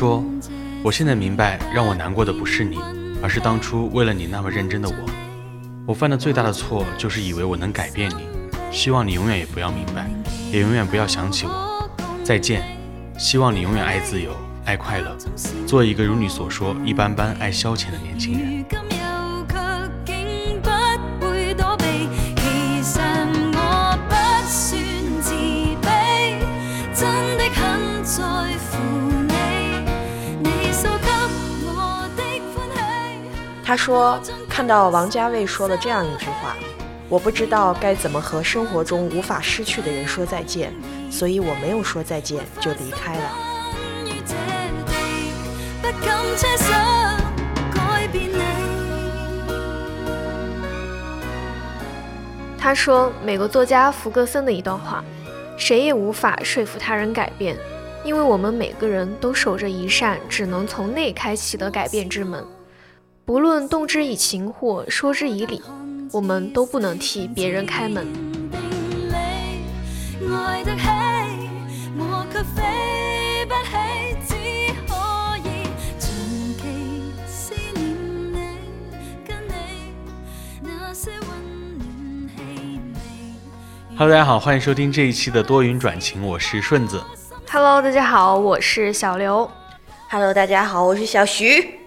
说：“我现在明白，让我难过的不是你，而是当初为了你那么认真的我。我犯的最大的错就是以为我能改变你。希望你永远也不要明白，也永远不要想起我。再见，希望你永远爱自由，爱快乐，做一个如你所说一般般爱消遣的年轻人。”说：“看到王家卫说了这样一句话，我不知道该怎么和生活中无法失去的人说再见，所以我没有说再见就离开了。”他说：“美国作家福格森的一段话，谁也无法说服他人改变，因为我们每个人都守着一扇只能从内开启的改变之门。”无论动之以情或说之以理，我们都不能替别人开门。Hello，大家好，欢迎收听这一期的多云转晴，我是顺子。Hello，大家好，我是小刘。Hello，大家好，我是小徐。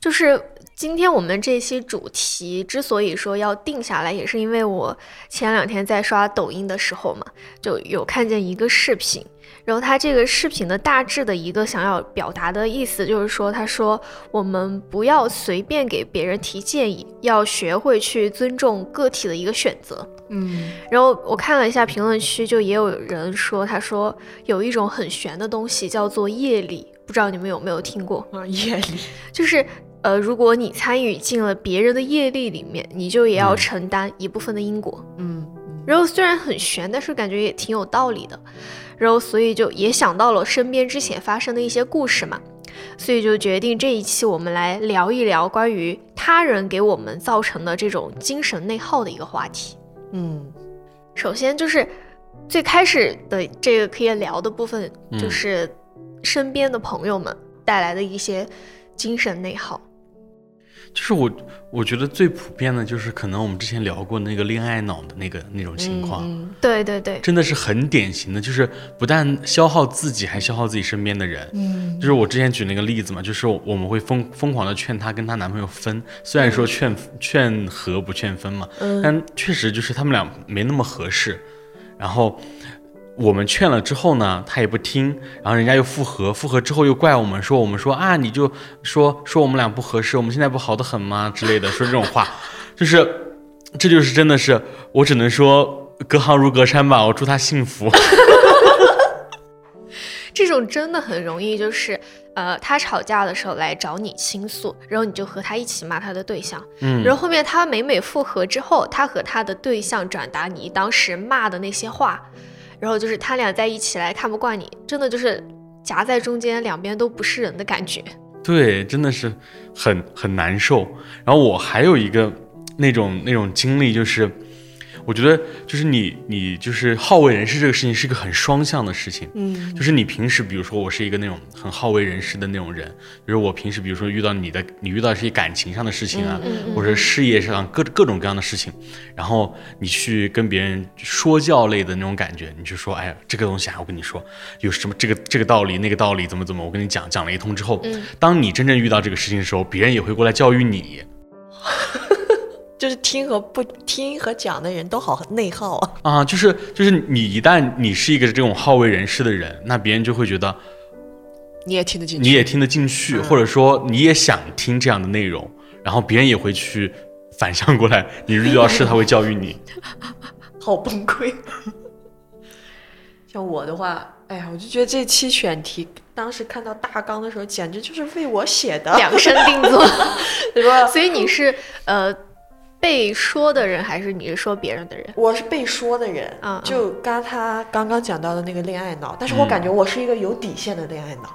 就是。今天我们这期主题之所以说要定下来，也是因为我前两天在刷抖音的时候嘛，就有看见一个视频，然后他这个视频的大致的一个想要表达的意思就是说，他说我们不要随便给别人提建议，要学会去尊重个体的一个选择。嗯，然后我看了一下评论区，就也有人说，他说有一种很玄的东西叫做业力，不知道你们有没有听过？啊，业力就是。呃，如果你参与进了别人的业力里面，你就也要承担一部分的因果。嗯，然后虽然很悬，但是感觉也挺有道理的。然后所以就也想到了身边之前发生的一些故事嘛，所以就决定这一期我们来聊一聊关于他人给我们造成的这种精神内耗的一个话题。嗯，首先就是最开始的这个可以聊的部分，就是身边的朋友们带来的一些精神内耗。就是我，我觉得最普遍的就是可能我们之前聊过那个恋爱脑的那个那种情况，对对对，真的是很典型的，就是不但消耗自己，还消耗自己身边的人。嗯，就是我之前举那个例子嘛，就是我们会疯疯狂的劝她跟她男朋友分，虽然说劝劝和不劝分嘛，但确实就是他们俩没那么合适，然后。我们劝了之后呢，他也不听，然后人家又复合，复合之后又怪我们，说我们说啊，你就说说我们俩不合适，我们现在不好的很吗之类的，说这种话，就是，这就是真的是，我只能说隔行如隔山吧，我祝他幸福。这种真的很容易，就是呃，他吵架的时候来找你倾诉，然后你就和他一起骂他的对象，嗯，然后后面他每每复合之后，他和他的对象转达你当时骂的那些话。然后就是他俩在一起来看不惯你，真的就是夹在中间，两边都不是人的感觉。对，真的是很很难受。然后我还有一个那种那种经历，就是。我觉得就是你，你就是好为人师这个事情是一个很双向的事情。嗯，就是你平时，比如说我是一个那种很好为人师的那种人，就是我平时，比如说遇到你的，你遇到一些感情上的事情啊，或者事业上各各种各样的事情，然后你去跟别人说教类的那种感觉，你就说，哎呀，这个东西啊，我跟你说有什么这个这个道理，那个道理怎么怎么，我跟你讲讲了一通之后，当你真正遇到这个事情的时候，别人也会过来教育你。就是听和不听和讲的人都好内耗啊！啊，就是就是你一旦你是一个这种好为人师的人，那别人就会觉得你也听得进去，你也听得进去，或者说你也想听这样的内容，然后别人也会去反向过来，你遇到事他会教育你，好崩溃。像我的话，哎呀，我就觉得这期选题当时看到大纲的时候，简直就是为我写的，量身定做，对吧？所以你是呃。被说的人还是你是说别人的人？我是被说的人啊！就刚他刚刚讲到的那个恋爱脑，但是我感觉我是一个有底线的恋爱脑，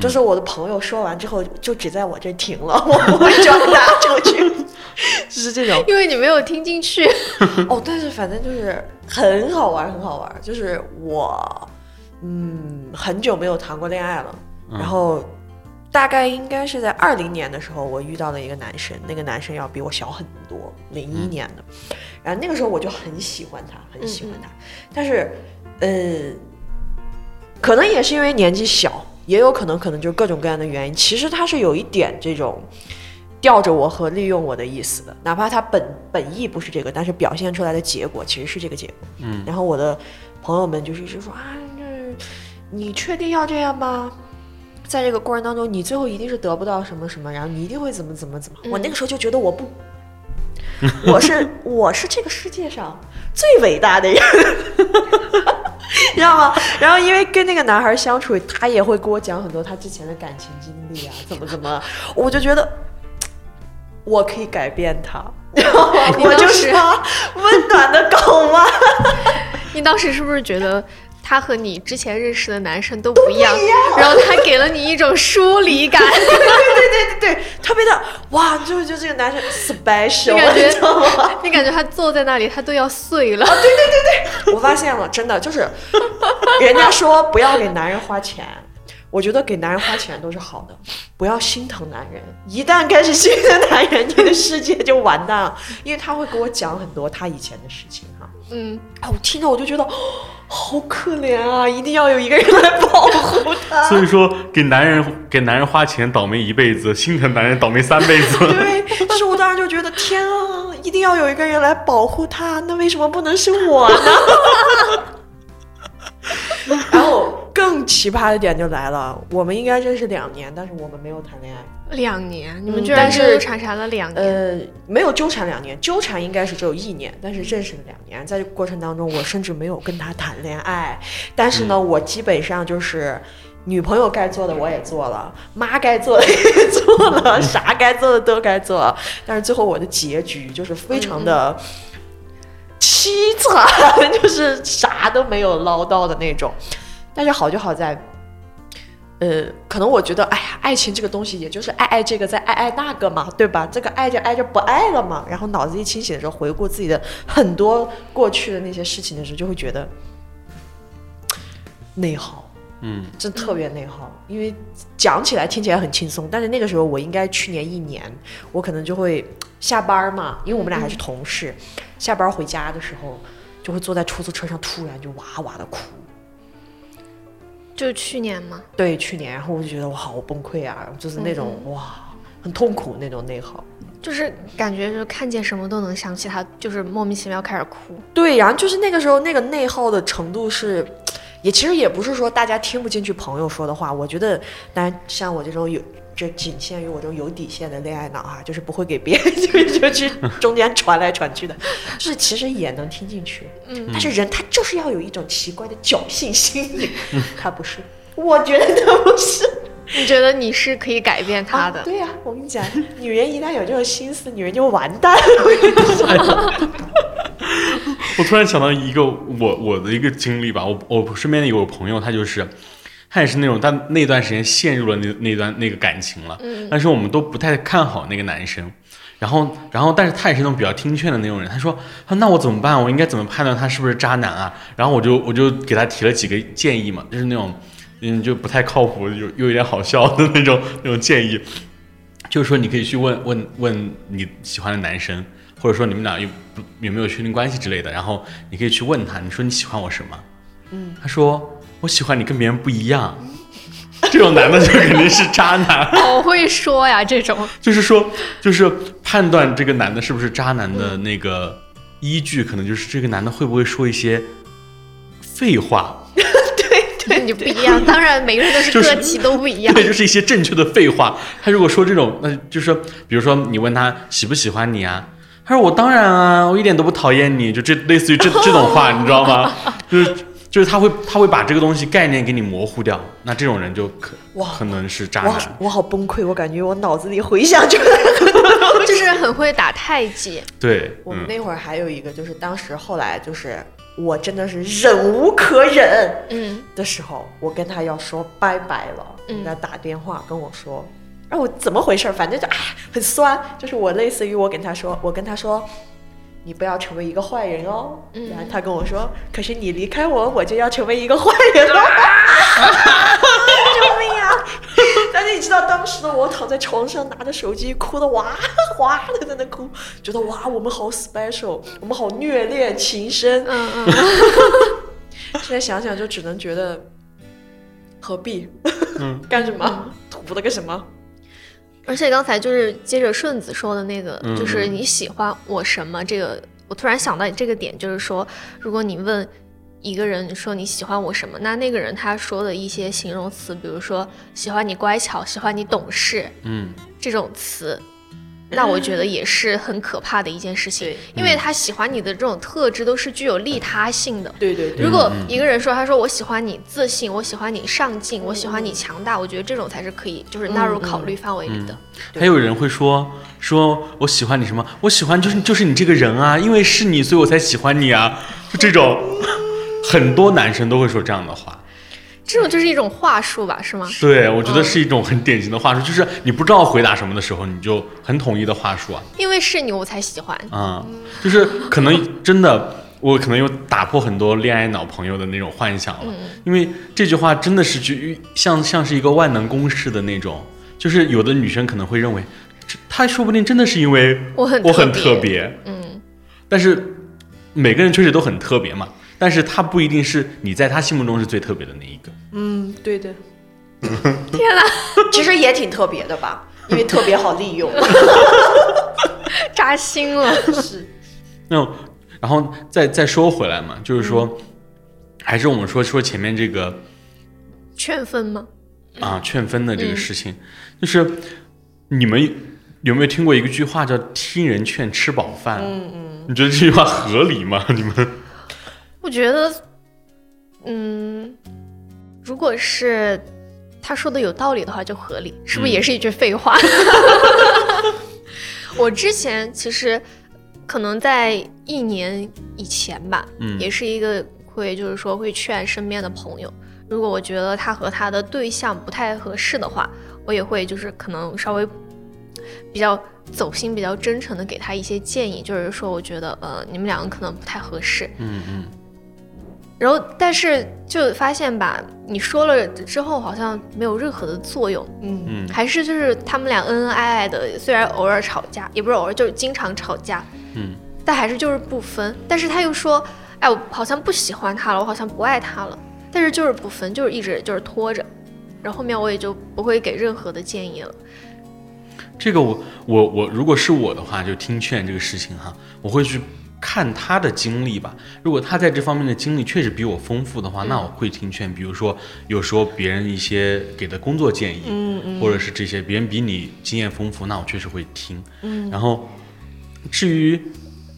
就是我的朋友说完之后就只在我这停了，我不会转达出去，就 是这种。因为你没有听进去。哦，但是反正就是很好玩，很好玩。就是我，嗯，很久没有谈过恋爱了，然后大概应该是在二零年的时候，我遇到了一个男生，那个男生要比我小很多，零一年的。然后那个时候我就很喜欢他，很喜欢他，但是呃，可能也是因为年纪小，也有可能可能就各种各样的原因，其实他是有一点这种。吊着我和利用我的意思的，哪怕他本本意不是这个，但是表现出来的结果其实是这个结果。嗯，然后我的朋友们就是一直说啊，你确定要这样吗？在这个过程当中，你最后一定是得不到什么什么，然后你一定会怎么怎么怎么。我那个时候就觉得我不，我是我是这个世界上最伟大的人，你知道吗？然后因为跟那个男孩相处，他也会给我讲很多他之前的感情经历啊，怎么怎么，我就觉得。我可以改变他，我就是他温暖的狗吗？你当时是不是觉得他和你之前认识的男生都不一样？然后他给了你一种疏离感。对对对对对，特别的哇！就就这个男生 special，你感觉 你感觉他坐在那里，他都要碎了。啊对对对对，我发现了，真的就是人家说不要给男人花钱。我觉得给男人花钱都是好的，不要心疼男人。一旦开始心疼男人，你的世界就完蛋了，因为他会给我讲很多他以前的事情哈。嗯，啊，我听着我就觉得好可怜啊，一定要有一个人来保护他。所以说，给男人给男人花钱倒霉一辈子，心疼男人倒霉三辈子。对，但是我当时就觉得天啊，一定要有一个人来保护他，那为什么不能是我呢？然后。更奇葩的点就来了，我们应该认识两年，但是我们没有谈恋爱。两年，你们居然是缠缠了两年？呃，没有纠缠两年，纠缠应该是只有一年，但是认识了两年，在这个过程当中，我甚至没有跟他谈恋爱。但是呢，我基本上就是女朋友该做的我也做了，妈该做的也做了，啥该做的都该做。但是最后我的结局就是非常的凄惨，就是啥都没有捞到的那种。但是好就好在，呃，可能我觉得，哎呀，爱情这个东西，也就是爱爱这个，再爱爱那个嘛，对吧？这个爱着爱着不爱了嘛。然后脑子一清醒的时候，回顾自己的很多过去的那些事情的时候，就会觉得内耗，嗯，真特别内耗。因为讲起来听起来很轻松，但是那个时候我应该去年一年，我可能就会下班嘛，因为我们俩还是同事，下班回家的时候，就会坐在出租车上，突然就哇哇的哭。就去年吗？对，去年，然后我就觉得我好崩溃啊，就是那种哇，很痛苦那种内耗，就是感觉就看见什么都能想起他，就是莫名其妙开始哭。对，然后就是那个时候那个内耗的程度是，也其实也不是说大家听不进去朋友说的话，我觉得，但像我这种有。就仅限于我这种有底线的恋爱脑哈，就是不会给别人 就就去中间传来传去的，就是其实也能听进去，嗯，但是人他就是要有一种奇怪的侥幸心理，他不是，我觉得他不是，你觉得你是可以改变他的？对呀，我跟你讲，女人一旦有这种心思，女人就完蛋了。我突然想到一个我我的一个经历吧，我我身边有个朋友，他就是。他也是那种，他那段时间陷入了那那段那个感情了，但是我们都不太看好那个男生，然后然后但是他也是那种比较听劝的那种人，他说，他那我怎么办？我应该怎么判断他是不是渣男啊？然后我就我就给他提了几个建议嘛，就是那种嗯就不太靠谱又又有点好笑的那种那种建议，就是说你可以去问问问你喜欢的男生，或者说你们俩有有没有确定关系之类的，然后你可以去问他，你说你喜欢我什么？嗯，他说。我喜欢你跟别人不一样，这种男的就肯定是渣男。好会说呀，这种 就是说，就是判断这个男的是不是渣男的那个依据，可能就是这个男的会不会说一些废话。对对，你不一样。当然，每个人都是个体，都不一样。对，就是一些正确的废话。他如果说这种，那就是比如说你问他喜不喜欢你啊，他说我当然啊，我一点都不讨厌你，就这类似于这这种话，你知道吗？就是。就是他会，他会把这个东西概念给你模糊掉，那这种人就可哇，可能是渣男。我好崩溃，我感觉我脑子里回想就 就是很会打太极。对，我们那会儿还有一个，就是当时后来就是我真的是忍无可忍，嗯的时候，我跟他要说拜拜了，给他打电话跟我说，哎，我怎么回事？反正就哎很酸，就是我类似于我跟他说，我跟他说。你不要成为一个坏人哦。然后他跟我说：“可是你离开我，我就要成为一个坏人了。”救命啊！但是你知道，当时的我躺在床上拿着手机，哭的哇哇的在那哭，觉得哇我们好 special，我们好虐恋情深。嗯嗯，现在想想就只能觉得何必？嗯，干什么？图了个什么？而且刚才就是接着顺子说的那个，嗯就是你喜欢我什么？这个我突然想到这个点，就是说，如果你问一个人说你喜欢我什么，那那个人他说的一些形容词，比如说喜欢你乖巧，喜欢你懂事嗯这种词，那我觉得也是很可怕的一件事情，因为他喜欢你的这种特质都是具有利他性的。对对对，如果嗯一个人说，他说我喜欢你自信，我喜欢你上进，我喜欢你强大，我觉得这种才是可以就是纳入考虑范围里的。还有人会说说我喜欢你什么？我喜欢就是就是你这个人啊，因为是你，所以我才喜欢你啊，就这种，很多男生都会说这样的话。这种就是一种话术吧，是吗？对，我觉得是一种很典型的话术，就是你不知道回答什么的时候，你就很统一的话术啊，因为是你，我才喜欢。啊、就是可能真的，我可能有打破很多恋爱脑朋友的那种幻想了，因为这句话真的是就像像是一个万能公式的那种，就是有的女生可能会认为，这她说不定真的是因为我很我很特别，嗯，但是每个人确实都很特别嘛，但是他不一定是你在他心目中是最特别的那一个。嗯，对的，天哪，其实也挺特别的吧，因为特别好利用。扎心了。是，那然后再再说回来嘛，就是说，还是我们说说前面这个劝分吗？啊劝分的这个事情，就是你们有没有听过一个句话叫“听人劝，吃饱饭”？嗯嗯，你觉得这句话合理吗？你们？我觉得，嗯，如果是他说的有道理的话，就合理，是不是也是一句废话？我之前其实可能在一年以前吧，嗯。也是一个会就是说会劝身边的朋友，如果我觉得他和他的对象不太合适的话，我也会就是可能稍微比较走心、比较真诚的给他一些建议，就是说我觉得呃你们两个可能不太合适，嗯嗯然后，但是就发现吧，你说了之后好像没有任何的作用，嗯嗯还是就是他们俩恩恩爱爱的，虽然偶尔吵架，也不是偶尔，就是经常吵架，嗯但还是就是不分。但是他又说，哎，我好像不喜欢他了，我好像不爱他了，但是就是不分，就是一直就是拖着。然后后面我也就不会给任何的建议了。这个我我我如果是我的话，就听劝这个事情哈，我会去看他的经历吧。如果他在这方面的经历确实比我丰富的话，那我会听劝。比如说，有时候别人一些给的工作建议，嗯嗯或者是这些别人比你经验丰富，那我确实会听。嗯，然后至于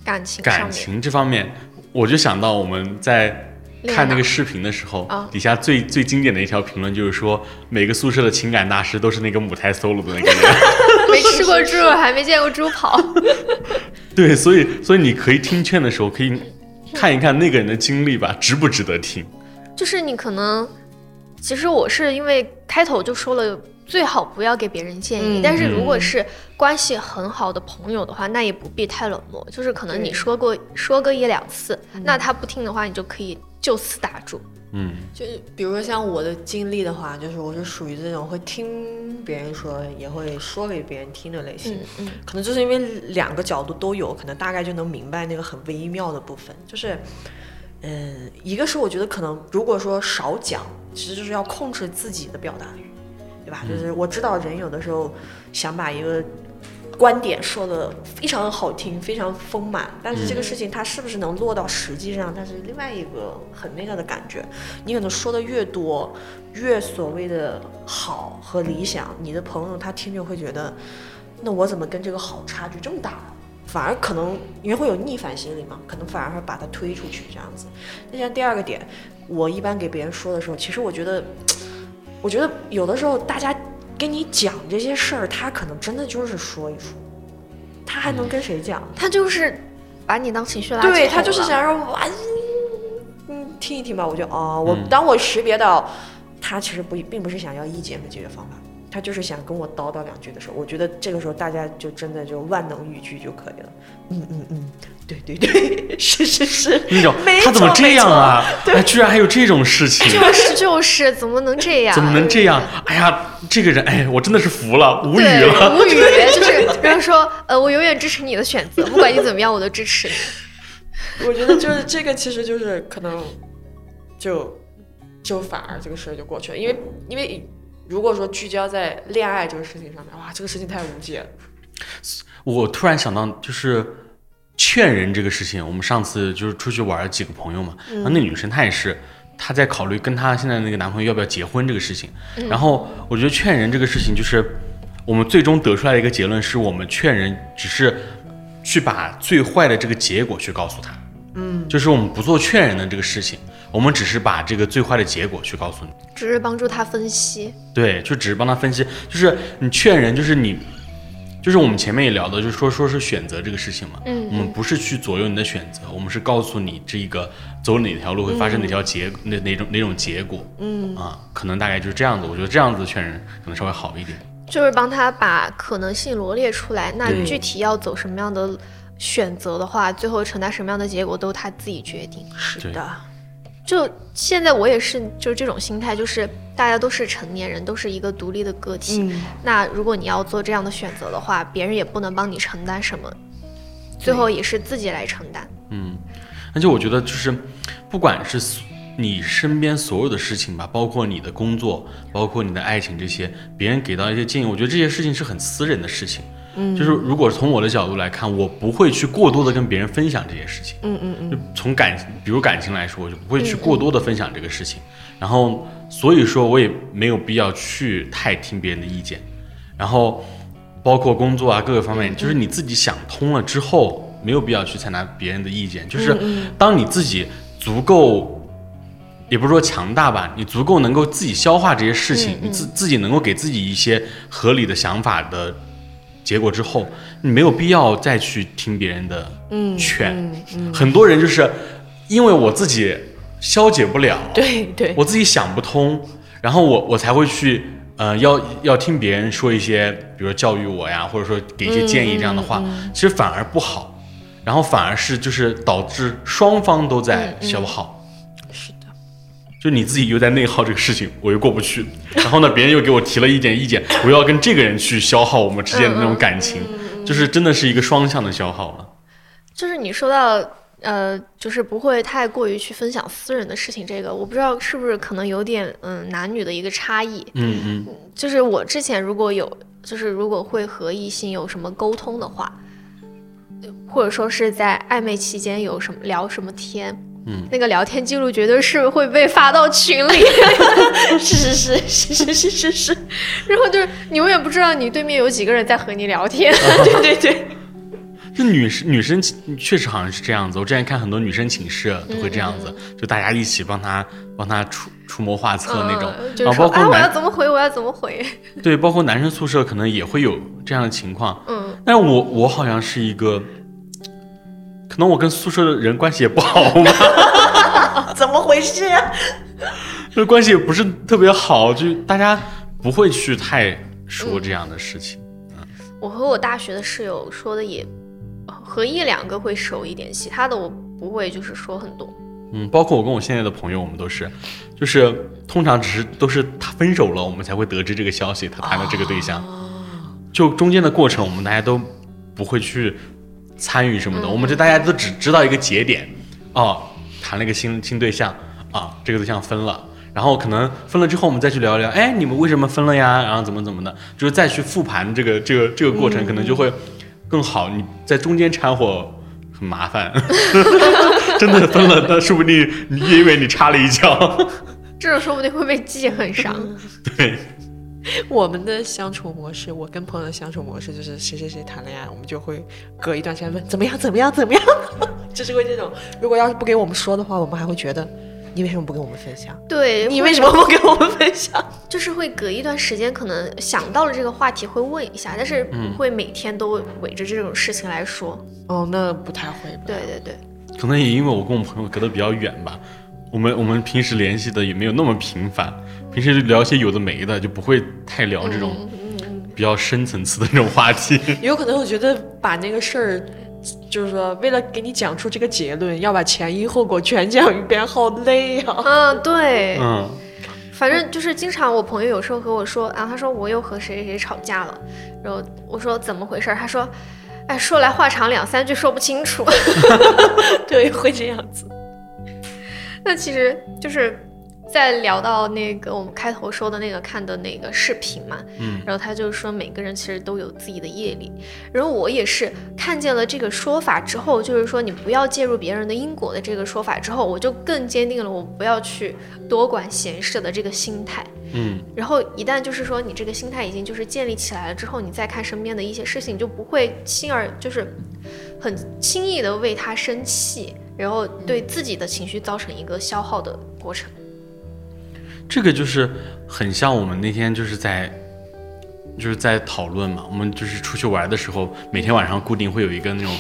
感情感，情这方面，我就想到我们在。看那个视频的时候，啊底下最最经典的一条评论就是说，每个宿舍的情感大师都是那个母胎 solo 的那个人。没吃过猪肉，还没见过猪跑。对，所以所以你可以听劝的时候，可以看一看那个人的经历吧，值不值得听？就是你可能，其实我是因为开头就说了，最好不要给别人建议。嗯但是如果是关系很好的朋友的话，那也不必太冷漠。就是可能你说过说个一两次，那他不听的话，你就可以就此打住。嗯就是比如说像我的经历的话，就是我是属于这种会听别人说，也会说给别人听的类型。嗯嗯可能就是因为两个角度都有，可能大概就能明白那个很微妙的部分。就是，嗯，一个是我觉得可能如果说少讲，其实就是要控制自己的表达欲，对吧？就是我知道人有的时候想把一个观点说的非常好听，非常丰满，但是这个事情它是不是能落到实际上，它是另外一个很那个的感觉。你可能说的越多，越所谓的好和理想，你的朋友他听着会觉得，那我怎么跟这个好差距这么大？反而可能因为会有逆反心理嘛，可能反而会把它推出去这样子。那像第二个点，我一般给别人说的时候，其实我觉得，我觉得有的时候大家跟你讲这些事儿，他可能真的就是说一说，他还能跟谁讲？他就是把你当情绪垃圾桶对他就是想让我，啊嗯，听一听吧。我就哦，我、嗯当我识别到他其实不并不是想要意见和解决方法，他就是想跟我叨叨两句的时候，我觉得这个时候大家就真的就万能语句就可以了。嗯嗯嗯，对对对，是是是，那种他怎么这样啊？哎，居然还有这种事情，就是就是，怎么能这样？怎么能这样？哎呀，这个人，哎，我真的是服了，无语，了。无语，就是然后说，呃，我永远支持你的选择，不管你怎么样，我都支持你。我觉得就是这个，其实就是可能就就反而这个事儿就过去了，因为因为如果说聚焦在恋爱这个事情上面，哇，这个事情太无解。了。我突然想到，就是劝人这个事情，我们上次就是出去玩儿几个朋友嘛，然后那女生她也是。她在考虑跟她现在那个男朋友要不要结婚这个事情，然后我觉得劝人这个事情，就是我们最终得出来的一个结论，是我们劝人只是去把最坏的这个结果去告诉他，嗯，就是我们不做劝人的这个事情，我们只是把这个最坏的结果去告诉你，只是帮助他分析。对，就只是帮他分析，就是你劝人，就是你，就是我们前面也聊的，就是说说是选择这个事情嘛，嗯。我们不是去左右你的选择，我们是告诉你这一个走哪条路会发生哪条结、那哪种哪种结果，嗯。啊，可能大概就是这样子，我觉得这样子劝人可能稍微好一点，就是帮他把可能性罗列出来，那具体要走什么样的选择的话，最后承担什么样的结果都他自己决定。是的，就现在我也是，就是这种心态，就是大家都是成年人，都是一个独立的个体。嗯，那如果你要做这样的选择的话，别人也不能帮你承担什么，最后也是自己来承担。嗯，而且我觉得就是，不管是你身边所有的事情吧，包括你的工作，包括你的爱情这些，别人给到一些建议，我觉得这些事情是很私人的事情。嗯，就是如果从我的角度来看，我不会去过多的跟别人分享这些事情。嗯嗯嗯，就从感，比如感情来说，我就不会去过多的分享这个事情。然后，所以说我也没有必要去太听别人的意见。然后，包括工作啊各个方面，就是你自己想通了之后，没有必要去采纳别人的意见。就是当你自己足够，也不是说强大吧，你足够能够自己消化这些事情，你自自己能够给自己一些合理的想法的结果之后，你没有必要再去听别人的劝。很多人就是因为我自己消解不了，对对，我自己想不通，然后我我才会去呃要要听别人说一些，比如说教育我呀，或者说给一些建议这样的话，其实反而不好，然后反而是就是导致双方都在消耗。就你自己又在内耗这个事情，我又过不去，然后呢，别人又给我提了一点意见，我又要跟这个人去消耗我们之间的那种感情，就是真的是一个双向的消耗了。就是你说到呃，就是不会太过于去分享私人的事情，这个我不知道是不是可能有点嗯男女的一个差异。嗯嗯就是我之前如果有，就是如果会和异性有什么沟通的话，或者说是在暧昧期间有什么聊什么天，嗯，那个聊天记录绝对是会被发到群里，是是是是是是是。是，然后就是你永远不知道你对面有几个人在和你聊天。对对对，就女生女生确实好像是这样子，我之前看很多女生寝室都会这样子，就大家一起帮她帮她出出谋划策那种，嗯就然是说啊，我要怎么回，我要怎么回。对，包括男生宿舍可能也会有这样的情况，嗯，但是我我好像是一个，可能我跟宿舍的人关系也不好吧，怎么回事啊？就是关系也不是特别好，就大家不会去太说这样的事情。我和我大学的室友说的也和一两个会熟一点，其他的我不会就是说很多。嗯，包括我跟我现在的朋友，我们都是，就是通常只是都是他分手了，我们才会得知这个消息，他谈了这个对象。就中间的过程，我们大家都不会去参与什么的，我们就大家都只知道一个节点，哦，谈了一个新新对象啊，这个对象分了。然后可能分了之后，我们再去聊一聊，哎，你们为什么分了呀？然后怎么怎么的，就是再去复盘这个这个这个过程，可能就会更好。你在中间掺和很麻烦，真的分了，那说不定你也以为你插了一脚。这种说不定会被记恨上。对，我们的相处模式，我跟朋友的相处模式就是谁谁谁谈恋爱，我们就会隔一段时间问怎么样怎么样怎么样，就是会这种。如果要是不给我们说的话，我们还会觉得你为什么不跟我们分享？对，你为什么不跟我们分享？就是会隔一段时间，可能想到了这个话题会问一下，但是不会每天都围着这种事情来说。哦，那不太会吧？对对对，可能也因为我跟我朋友隔得比较远吧，我们我们平时联系的也没有那么频繁，平时就聊一些有的没的，就不会太聊这种比较深层次的那种话题。有可能我觉得把那个事儿，就是说为了给你讲出这个结论，要把前因后果全讲一遍，好累啊。嗯，对，嗯，反正就是经常我朋友有时候和我说啊，他说我又和谁谁谁吵架了，然后我说怎么回事？他说，哎，说来话长，两三句说不清楚。对，会这样子。那其实就是在聊到那个我们开头说的那个看的那个视频嘛，嗯，然后他就说每个人其实都有自己的业力，然后我也是看见了这个说法之后，就是说你不要介入别人的因果的这个说法之后，我就更坚定了我不要去多管闲事的这个心态，嗯，然后一旦就是说你这个心态已经就是建立起来了之后，你再看身边的一些事情，就不会轻而就是很轻易的为他生气。然后对自己的情绪造成一个消耗的过程，这个就是很像我们那天就是在就是在讨论嘛。我们就是出去玩的时候，每天晚上固定会有一个那种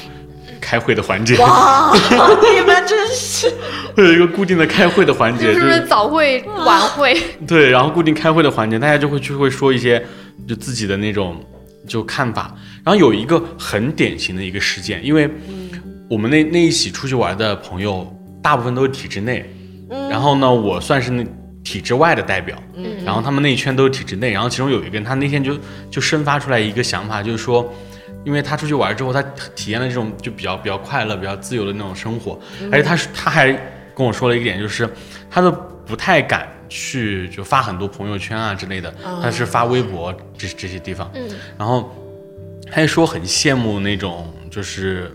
开会的环节。哇，你们真是会有一个固定的开会的环节，就是早会晚会？对，然后固定开会的环节，大家就会就会说一些就自己的那种就看法。然后有一个很典型的一个事件，因为。我们那那一起出去玩的朋友，大部分都是体制内，然后呢，我算是那体制外的代表，然后他们那一圈都是体制内，然后其中有一个人，他那天就就生发出来一个想法，就是说，因为他出去玩之后，他体验了这种就比较比较快乐、比较自由的那种生活，而且他他还跟我说了一点，就是他都不太敢去就发很多朋友圈啊之类的，他是发微博这这些地方，然后他也说很羡慕那种就是。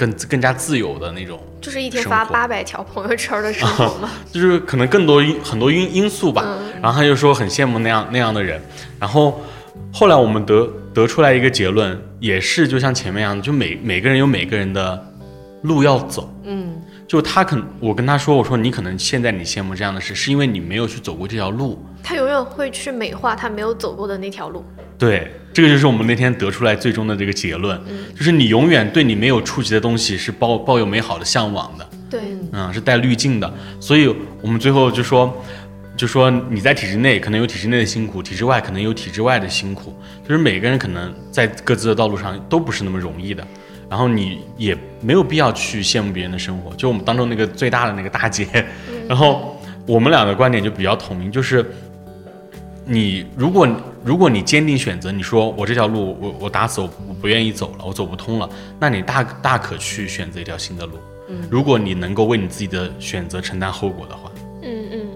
更更加自由的那种，就是一天发八百条朋友圈的生活吗？就是可能更多因很多因因素吧。然后他就说很羡慕那样那样的人。然后后来我们得得出来一个结论，也是就像前面一样，就每每个人有每个人的路要走。嗯，就他可我跟他说，我说你可能现在你羡慕这样的事，是因为你没有去走过这条路。他永远会去美化他没有走过的那条路。对，这个就是我们那天得出来最终的这个结论，就是你永远对你没有触及的东西是抱抱有美好的向往的，对，嗯，是带滤镜的，所以我们最后就说，就说你在体制内可能有体制内的辛苦，体制外可能有体制外的辛苦，就是每个人可能在各自的道路上都不是那么容易的，然后你也没有必要去羡慕别人的生活，就我们当中那个最大的那个大姐，然后我们俩的观点就比较统一，就是。你如果如果你坚定选择，你说我这条路我我打死我我不愿意走了，我走不通了，那你大大可去选择一条新的路。嗯，如果你能够为你自己的选择承担后果的话，嗯嗯，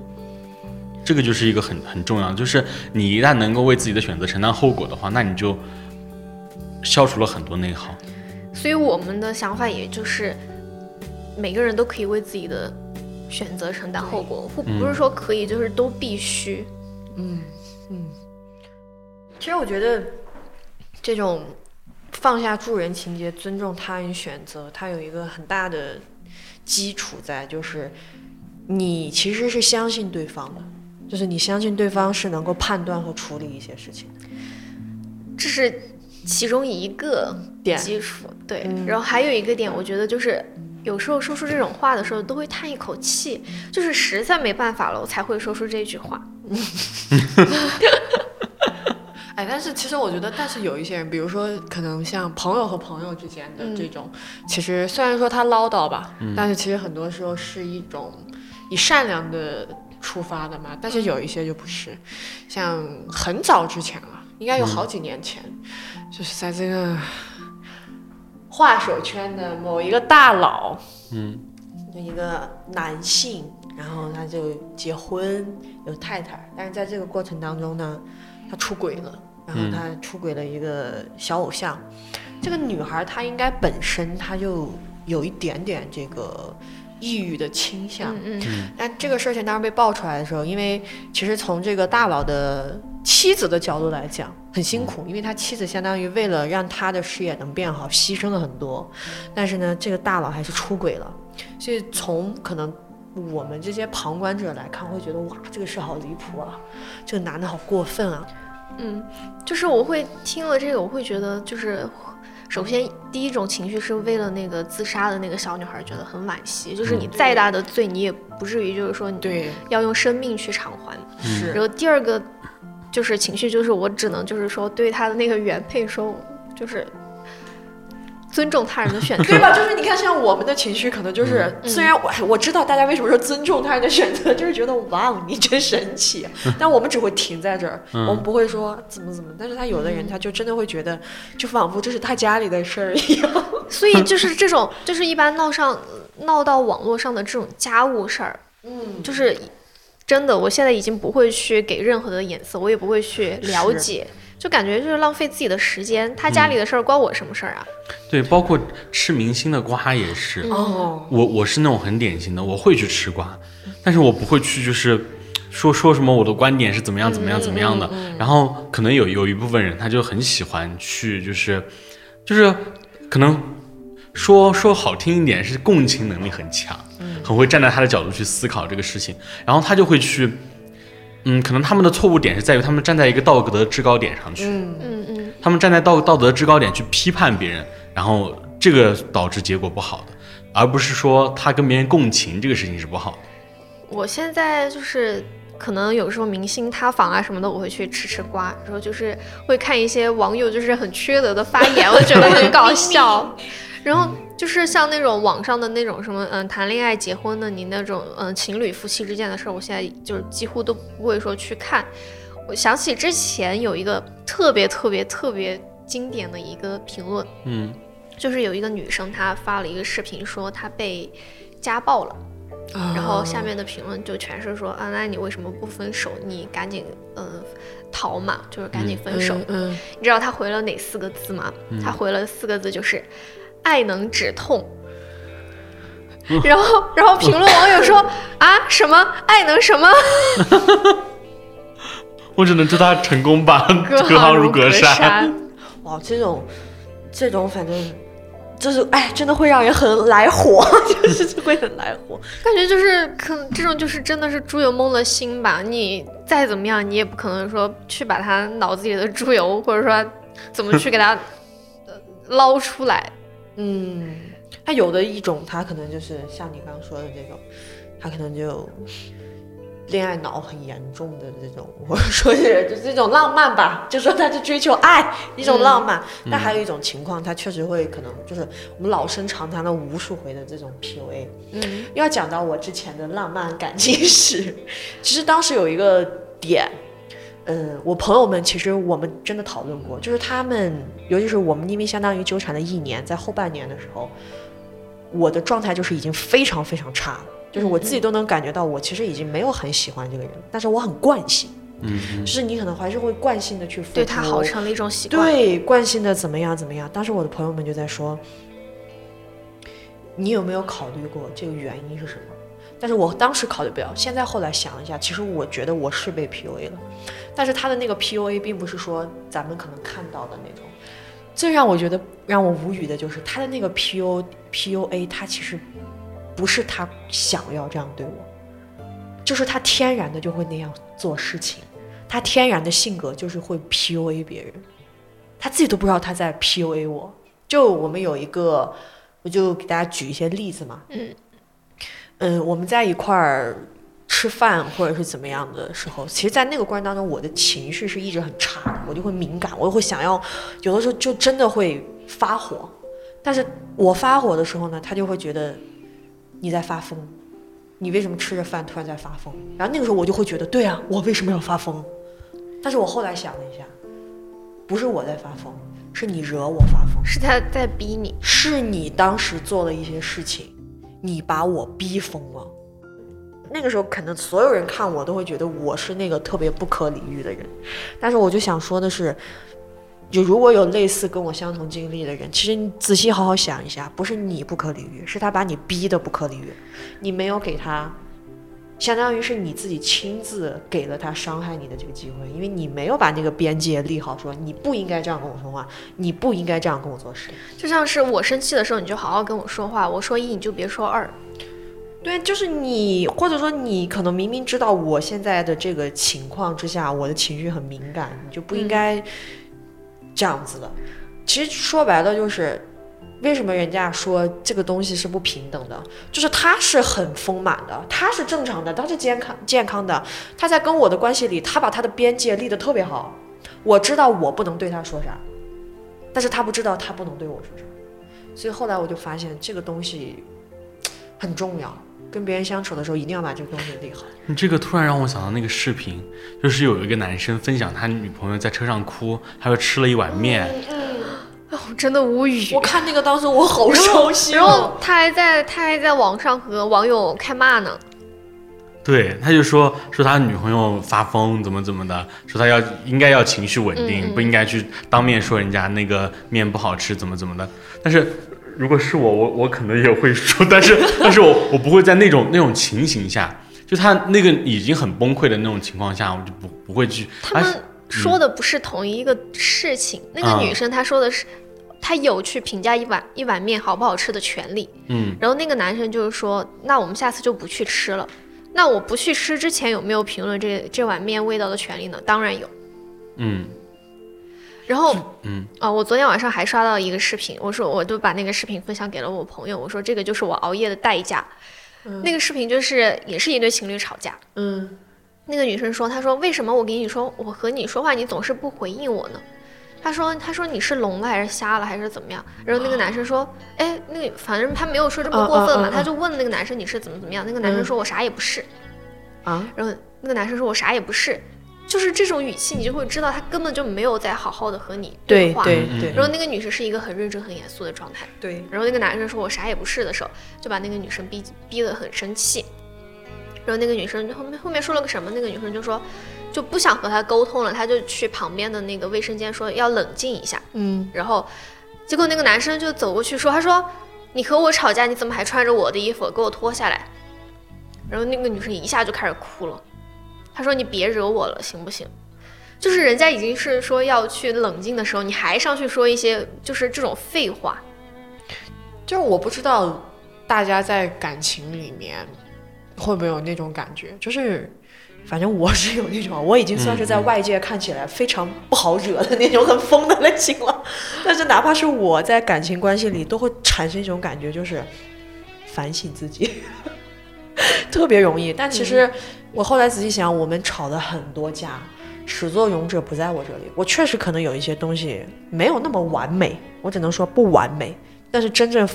这个就是一个很很重要的，就是你一旦能够为自己的选择承担后果的话，那你就消除了很多内耗。所以我们的想法也就是每个人都可以为自己的选择承担后果，不不是说可以，就是都必须。嗯。嗯，其实我觉得这种放下助人情节、尊重他人选择，它有一个很大的基础在，就是你其实是相信对方的，就是你相信对方是能够判断和处理一些事情，这是其中一个点基础。对，然后还有一个点，我觉得就是有时候说出这种话的时候，都会叹一口气，就是实在没办法了，我才会说出这句话。哎，但是其实我觉得，但是有一些人，比如说可能像朋友和朋友之间的这种，其实虽然说他唠叨吧，但是其实很多时候是一种以善良的出发的嘛。但是有一些就不是，像很早之前了，应该有好几年前，就是在这个画手圈的某一个大佬，嗯，一个男性。然后他就结婚有太太，但是在这个过程当中呢，他出轨了，然后他出轨了一个小偶像。这个女孩她应该本身她就有一点点这个抑郁的倾向，嗯嗯。但这个事情当时被爆出来的时候，因为其实从这个大佬的妻子的角度来讲，很辛苦，因为他妻子相当于为了让他的事业能变好，牺牲了很多。但是呢，这个大佬还是出轨了，所以从可能。我们这些旁观者来看，会觉得哇，这个事好离谱啊，这个男的好过分啊。嗯，就是我会听了这个，我会觉得就是首先第一种情绪是为了那个自杀的那个小女孩觉得很惋惜，就是你。再大的罪，你也不至于就是说你对。要用生命去偿还。是。然后第二个就是情绪，就是我只能就是说对他的那个原配说，就是尊重他人的选择。对吧？就是你看，像我们的情绪，可能就是、嗯虽然我我知道大家为什么说尊重他人的选择，就是觉得哇哦，你真神奇，但我们只会停在这儿，嗯我们不会说怎么怎么。但是他有的人，他就真的会觉得，就仿佛这是他家里的事儿一样。所以就是这种，就是一般闹上闹到网络上的这种家务事儿，嗯，就是真的，我现在已经不会去给任何的眼色，我也不会去了是解，就感觉就是浪费自己的时间。他家里的事儿关我什么事儿啊？对，包括吃明星的瓜也是。哦，我我是那种很典型的，我会去吃瓜，但是我不会去就是说说什么我的观点是怎么样怎么样怎么样的。然后可能有有一部分人他就很喜欢去就是就是可能说说好听一点是共情能力很强，很会站在他的角度去思考这个事情，然后他就会去。嗯，可能他们的错误点是在于他们站在一个道德的制高点上去，嗯，嗯嗯，他们站在道道德制高点去批判别人，然后这个导致结果不好的，而不是说他跟别人共情这个事情是不好的。我现在就是。可能有时候明星塌房啊什么的，我会去吃吃瓜，然后就是会看一些网友就是很缺德的发言，我觉得很搞笑。然后就是像那种网上的那种什么，嗯，谈恋爱、结婚的，你那种嗯情侣夫妻之间的事儿，我现在就是几乎都不会说去看。我想起之前有一个特别特别特别经典的一个评论，嗯就是有一个女生她发了一个视频，说她被家暴了。然后下面的评论就全是说啊，那你为什么不分手？你赶紧嗯、呃逃嘛，就是赶紧分手。嗯，你知道他回了哪四个字吗？他回了四个字，就是“爱能止痛”。然后，然后评论网友说啊，什么爱能什么 我只能祝他成功吧，隔隔行如隔山。哇，这种这种反正就是哎，真的会让人很来火，就是会很来火。感觉就是可能这种就是真的是猪油蒙了心吧。你再怎么样，你也不可能说去把他脑子里的猪油，或者说怎么去给他呃捞出来。嗯，他有的一种，他可能就是像你刚刚说的这种，他可能就恋爱脑很严重的这种，或者说是就是这种浪漫吧，就说他是追求爱一种浪漫。但还有一种情况，他确实会可能就是我们老生常谈了无数回的这种 PUA。嗯要讲到我之前的浪漫感情史，其实当时有一个点，嗯，我朋友们其实我们真的讨论过，就是他们，尤其是我们因为相当于纠缠了一年，在后半年的时候，我的状态就是已经非常非常差了，就是我自己都能感觉到我其实已经没有很喜欢这个人，但是我很惯性，嗯就是你可能还是会惯性的去付出对他好成了一种习惯。对，惯性的怎么样怎么样。当时我的朋友们就在说，你有没有考虑过这个原因是什么？但是我当时考虑不了，现在后来想一下，其实我觉得我是被 PUA 了，但是他的那个 PUA 并不是说咱们可能看到的那种。最让我觉得让我无语的就是他的那个 PU PUA，他其实不是他想要这样对我，就是他天然的就会那样做事情，他天然的性格就是会 PUA 别人。他自己都不知道他在 PUA 我。就我们有一个，我就给大家举一些例子嘛。嗯嗯，我们在一块儿吃饭或者是怎么样的时候，其实，在那个过程当中，我的情绪是一直很差的，我就会敏感，我就会想要，有的时候就真的会发火。但是我发火的时候呢，他就会觉得你在发疯，你为什么吃着饭突然在发疯？然后那个时候我就会觉得，对啊，我为什么要发疯？但是我后来想了一下，不是我在发疯，是你惹我发疯，是他在逼你。是你当时做了一些事情，你把我逼疯了。那个时候，可能所有人看我都会觉得我是那个特别不可理喻的人，但是我就想说的是，就如果有类似跟我相同经历的人，其实你仔细好好想一下，不是你不可理喻，是他把你逼的不可理喻，你没有给他，相当于是你自己亲自给了他伤害你的这个机会，因为你没有把那个边界立好，说你不应该这样跟我说话，你不应该这样跟我做事。就像是我生气的时候，你就好好跟我说话，我说一你就别说二。对，就是你，或者说你可能明明知道我现在的这个情况之下，我的情绪很敏感，你就不应该这样子的。其实说白了就是。为什么人家说这个东西是不平等的？就是他是很丰满的，他是正常的，他是健康健康的。他在跟我的关系里，他把他的边界立得特别好。我知道我不能对他说啥，但是他不知道他不能对我说啥。所以后来我就发现这个东西很重要，跟别人相处的时候一定要把这个东西立好。你这个突然让我想到那个视频，就是有一个男生分享他女朋友在车上哭，他说吃了一碗面。真的无语。我看那个当时我好伤心。然后他还在他还在网上和网友开骂呢。对，他就说说他女朋友发疯怎么怎么的，说他要应该要情绪稳定，不应该去当面说人家那个面不好吃怎么怎么的。但是如果是我，我我可能也会说，但是但是我我不会在那种那种情形下，就他那个已经很崩溃的那种情况下，我就不不会去。他们说的不是同一个事情，那个女生她说的是。他有去评价一碗一碗面好不好吃的权利，嗯，然后那个男生就是说，那我们下次就不去吃了。那我不去吃之前有没有评论这这碗面味道的权利呢？当然有，嗯。然后，嗯啊，我昨天晚上还刷到一个视频，我说我都把那个视频分享给了我朋友，我说这个就是我熬夜的代价。那个视频就是也是一对情侣吵架，嗯，那个女生说，她说为什么我给你说我和你说话你总是不回应我呢？他说：“他说你是聋了还是瞎了还是怎么样？”然后那个男生说：“哎，那个反正他没有说这么过分嘛，他就问那个男生你是怎么怎么样。”那个男生说：“我啥也不是。”啊，然后那个男生说：“我啥也不是。”就是这种语气，你就会知道他根本就没有在好好的和你对话。对对。然后那个女生是一个很认真很严肃的状态。对。然后那个男生说我啥也不是的时候，就把那个女生逼逼得很生气。然后那个女生后面后面说了个什么？那个女生就说。就不想和他沟通了，他就去旁边的那个卫生间说要冷静一下。嗯，然后结果那个男生就走过去说：“他说你和我吵架，你怎么还穿着我的衣服？给我脱下来。”然后那个女生一下就开始哭了。他说：“你别惹我了，行不行？”就是人家已经是说要去冷静的时候，你还上去说一些就是这种废话。就是我不知道大家在感情里面会不会有那种感觉，就是。反正我是有那种，我已经算是在外界看起来非常不好惹的那种很疯的类型了。但是哪怕是我在感情关系里，都会产生一种感觉，就是反省自己，特别容易。但其实我后来仔细想，我们吵了很多架，始作俑者不在我这里。我确实可能有一些东西没有那么完美，我只能说不完美。但是真正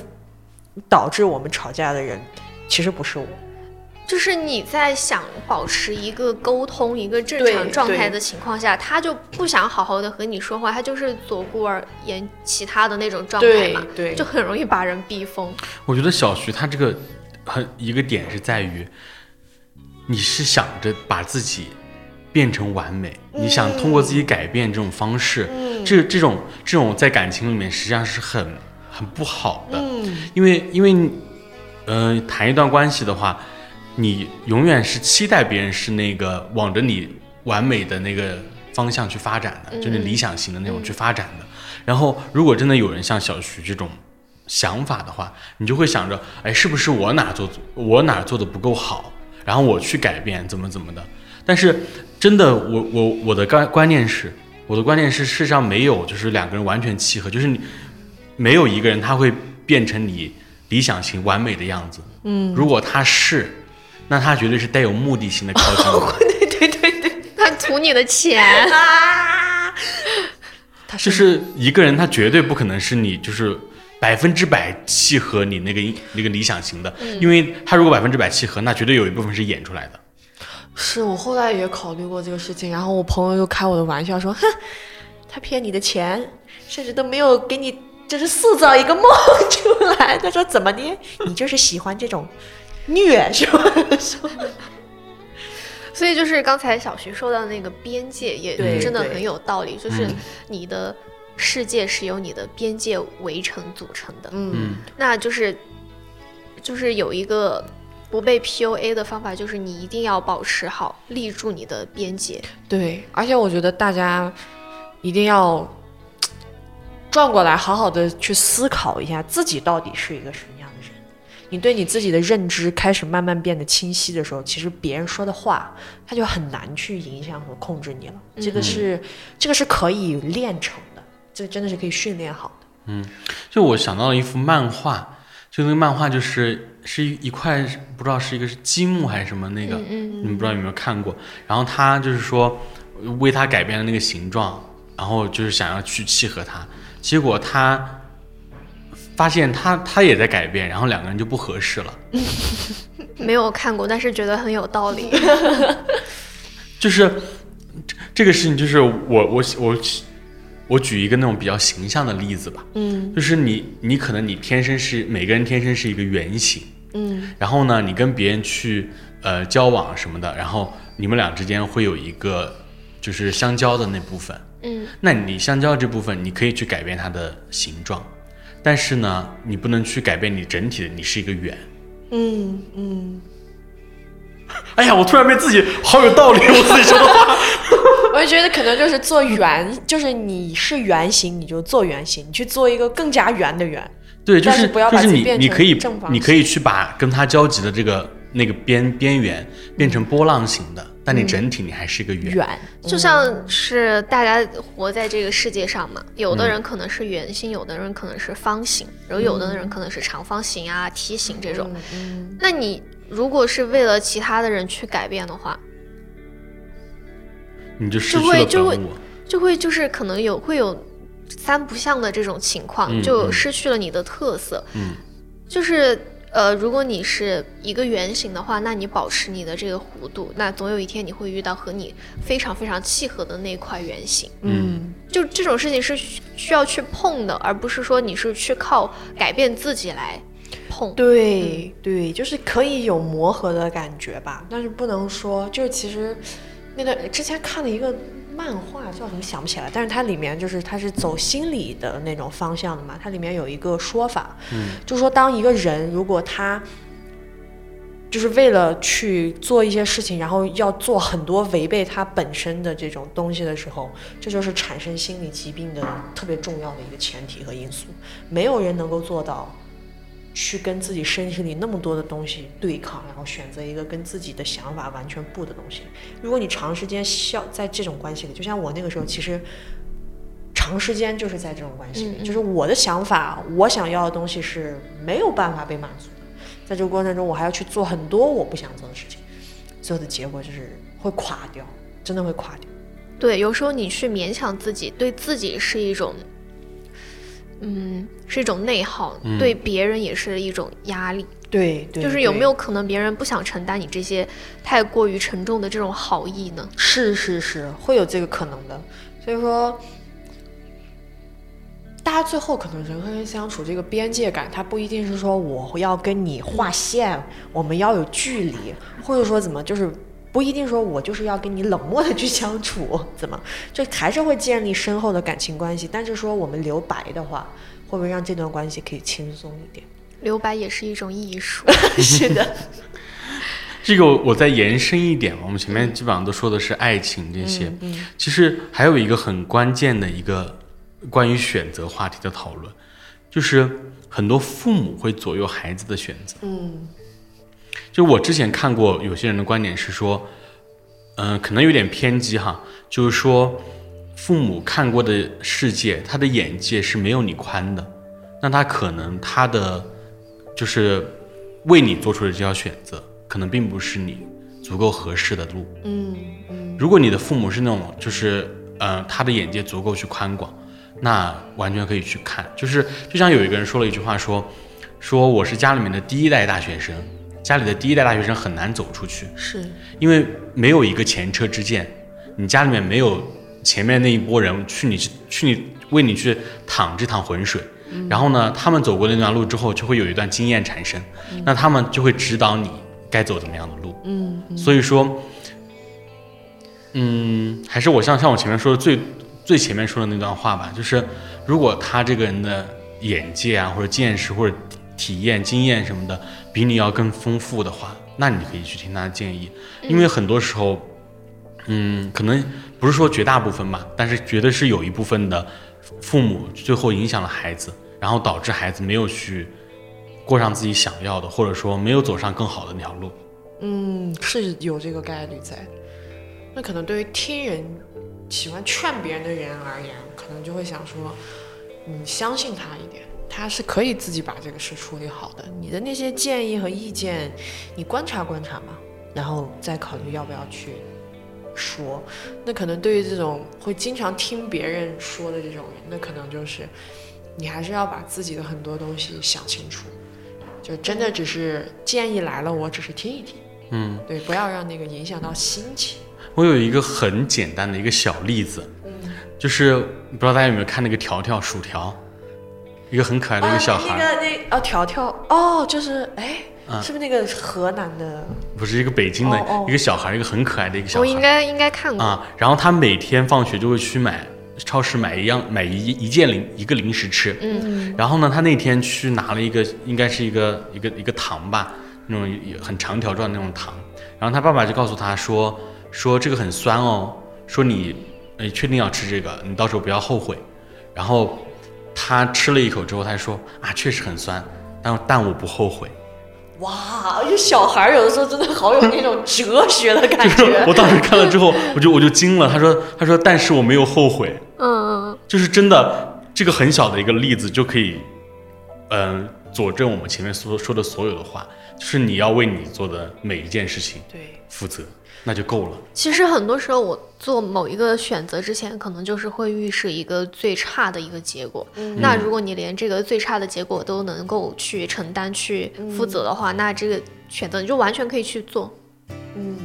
导致我们吵架的人，其实不是我。就是你在想保持一个沟通、一个正常状态的情况下，他就不想好好的和你说话，他就是左顾而言其他的那种状态嘛，对，就很容易把人逼疯。我觉得小徐他这个很一个点是在于，你是想着把自己变成完美，你想通过自己改变这种方式，这这种这种在感情里面实际上是很很不好的，因为因为嗯谈一段关系的话。你永远是期待别人是那个往着你完美的那个方向去发展的，就是理想型的那种去发展的。然后，如果真的有人像小徐这种想法的话，你就会想着，哎，是不是我哪做我哪做的不够好，然后我去改变，怎么怎么的。但是，真的，我我我的观观念是，我的观念是，世上没有就是两个人完全契合，就是你没有一个人他会变成你理想型完美的样子。嗯，如果他是。那他绝对是带有目的性的靠近我，对对对对，他图你的钱 啊！他就是一个人，他绝对不可能是你，就是百分之百契合你那个那个理想型的，因为他如果百分之百契合，那绝对有一部分是演出来的。是我后来也考虑过这个事情，然后我朋友又开我的玩笑说：“哼，他骗你的钱，甚至都没有给你就是塑造一个梦 出来。”他说：“怎么的？你就是喜欢这种。”虐是吧？所以就是刚才小徐说到那个边界，也真的很有道理。就是你的世界是由你的边界围成组成的。嗯，那就是就是有一个不被 PUA 的方法，就是你一定要保持好，立住你的边界。对，而且我觉得大家一定要转过来，好好的去思考一下自己到底是一个什么。你对你自己的认知开始慢慢变得清晰的时候，其实别人说的话，他就很难去影响和控制你了。这个是，这个是可以练成的。这真的是可以训练好的。嗯，就我想到了一幅漫画，就那个漫画就是是一一块不知道是一个是积木还是什么那个，你们不知道有没有看过？然后他就是说为他改变了那个形状，然后就是想要去契合他，结果他发现他他也在改变，然后两个人就不合适了。没有看过，但是觉得很有道理。就是这个事情，就是我我我我举一个那种比较形象的例子吧。嗯，就是你你可能你天生是每个人天生是一个圆形。嗯，然后呢，你跟别人去呃交往什么的，然后你们俩之间会有一个就是相交的那部分。嗯，那你相交这部分，你可以去改变它的形状，但是呢，你不能去改变你整体的，你是一个圆。嗯嗯，哎呀，我突然被自己好有道理，我自己说的话，我就觉得可能就是做圆，就是你是圆形，你就做圆形，你去做一个更加圆的圆。对，就是不要把你你可以你可以去把跟它交集的这个那个边边缘变成波浪形的。但你整体你还是一个圆，就像是大家活在这个世界上嘛，有的人可能是圆形，有的人可能是方形，然后有的人可能是长方形啊、梯形这种。那你如果是为了其他的人去改变的话，你就失去了就会就会就是可能有会有三不像的这种情况，就失去了你的特色。嗯，就是。呃，如果你是一个圆形的话，那你保持你的这个弧度，那总有一天你会遇到和你非常非常契合的那块圆形。嗯，就这种事情是需要去碰的，而不是说你是去靠改变自己来碰。对对，就是可以有磨合的感觉吧，但是不能说就是其实那个之前看了一个。漫画叫什么想不起来，但是它里面就是它是走心理的那种方向的嘛。它里面有一个说法，嗯，就是说当一个人如果他就是为了去做一些事情，然后要做很多违背他本身的这种东西的时候，这就是产生心理疾病的特别重要的一个前提和因素。没有人能够做到。去跟自己身体里那么多的东西对抗，然后选择一个跟自己的想法完全不的东西。如果你长时间消在这种关系里，就像我那个时候，其实长时间就是在这种关系里，就是我的想法，我想要的东西是没有办法被满足的。在这个过程中，我还要去做很多我不想做的事情，最后的结果就是会垮掉，真的会垮掉。对，有时候你去勉强自己，对自己是一种。嗯，是一种内耗，对别人也是一种压力。对，就是有没有可能别人不想承担你这些太过于沉重的这种好意呢？是是是，会有这个可能的。所以说，大家最后可能人和人相处这个边界感，它不一定是说我要跟你划线，我们要有距离，或者说怎么就是。不一定说，我就是要跟你冷漠的去相处，怎么，就还是会建立深厚的感情关系。但是说我们留白的话，会不会让这段关系可以轻松一点？留白也是一种艺术。是的，这个我再延伸一点，我们前面基本上都说的是爱情这些，其实还有一个很关键的一个关于选择话题的讨论，就是很多父母会左右孩子的选择。嗯。就我之前看过有些人的观点是说，嗯，可能有点偏激哈，就是说父母看过的世界，他的眼界是没有你宽的，那他可能他的就是为你做出的这条选择，可能并不是你足够合适的路。嗯嗯。如果你的父母是那种就是呃他的眼界足够去宽广，那完全可以去看。就是就像有一个人说了一句话说，说我是家里面的第一代大学生。家里的第一代大学生很难走出去，是。因为没有一个前车之鉴，你家里面没有前面那一波人去你去你为你去淌这趟浑水，然后呢，他们走过那段路之后，就会有一段经验产生，那他们就会指导你该走怎么样的路。嗯，所以说，嗯，还是我像像我前面说的最最前面说的那段话吧，就是如果他这个人的眼界啊，或者见识，或者体验经验什么的。比你要更丰富的话，那你可以去听他的建议，因为很多时候，嗯，可能不是说绝大部分吧，但是绝对是有一部分的父母最后影响了孩子，然后导致孩子没有去过上自己想要的，或者说没有走上更好的那条路。嗯，是有这个概率在。那可能对于听人喜欢劝别人的人而言，可能就会想说，你相信他一点，他是可以自己把这个事处理好的。你的那些建议和意见，你观察观察嘛，然后再考虑要不要去说。那可能对于这种会经常听别人说的这种人，那可能就是你还是要把自己的很多东西想清楚，就真的只是建议来了，我只是听一听。嗯，对，不要让那个影响到心情。我有一个很简单的一个小例子，就是不知道大家有没有看那个条条薯条，一个很可爱的一个小孩。那个那哦，条条哦，就是哎，是不是那个河南的？不是一个北京的一个小孩，一个很可爱的一个小孩。我应该应该看过啊。然后他每天放学就会去买超市买一样买一一件零一个零食吃。嗯。然后呢，他那天去拿了一个，应该是一个一个一个糖吧。那种很长条状的那种糖，然后他爸爸就告诉他说：“说这个很酸哦，说你，你确定要吃这个？你到时候不要后悔。”然后他吃了一口之后，他说：“啊，确实很酸，但但我不后悔。”哇，这小孩有的时候真的好有那种哲学的感觉。我当时看了之后，我就我就惊了。他说：“他说，但是我没有后悔。”嗯嗯，就是真的，这个很小的一个例子就可以，嗯，佐证我们前面所说的所有的话。就是你要为你做的每一件事情对负责，那就够了。其实很多时候，我做某一个选择之前，可能就是会预示一个最差的一个结果。那如果你连这个最差的结果都能够去承担、去负责的话，那这个选择你就完全可以去做。嗯，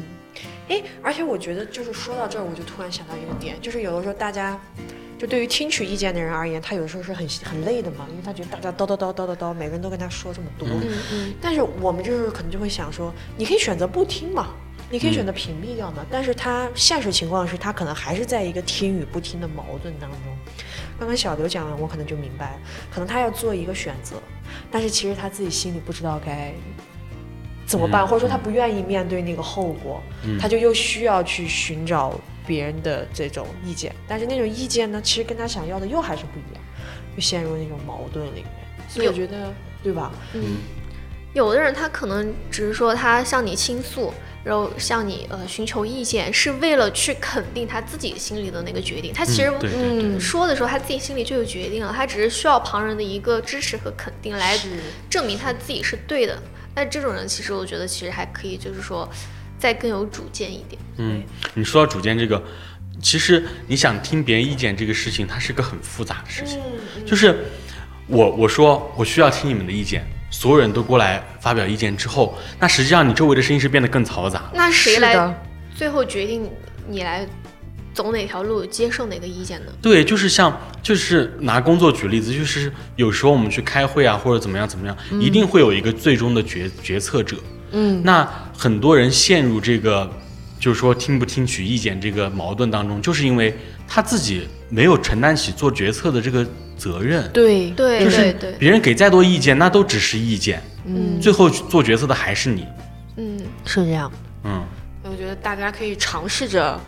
哎，而且我觉得，就是说到这儿，我就突然想到一个点，就是有的时候大家。就对于听取意见的人而言，他有的时候是很很累的嘛，因为他觉得大家叨叨叨叨叨叨，每个人都跟他说这么多。嗯嗯。但是我们就是可能就会想说，你可以选择不听嘛，你可以选择屏蔽掉嘛。但是他现实情况是他可能还是在一个听与不听的矛盾当中。刚刚小刘讲完，我可能就明白，可能他要做一个选择，但是其实他自己心里不知道该怎么办，或者说他不愿意面对那个后果，他就又需要去寻找。别人的这种意见，但是那种意见呢，其实跟他想要的又还是不一样，就陷入那种矛盾里面。所以我觉得，对吧？嗯。有的人他可能只是说他向你倾诉，然后向你呃寻求意见，是为了去肯定他自己心里的那个决定。他其实嗯说的时候，他自己心里就有决定了，他只是需要旁人的一个支持和肯定来证明他自己是对的。那这种人其实我觉得其实还可以，就是说。再更有主见一点。嗯，你说到主见这个，其实你想听别人意见这个事情，它是个很复杂的事情。就是我我说我需要听你们的意见，所有人都过来发表意见之后，那实际上你周围的声音是变得更嘈杂。那谁来最后决定你来走哪条路，接受哪个意见呢？对，就是像就是拿工作举例子，就是有时候我们去开会啊，或者怎么样怎么样，一定会有一个最终的决决策者。嗯，那很多人陷入这个，就是说听不听取意见这个矛盾当中，就是因为他自己没有承担起做决策的这个责任。对对，就是别人给再多意见，那都只是意见。嗯，最后做决策的还是你。嗯，是这样。嗯，我觉得大家可以尝试着，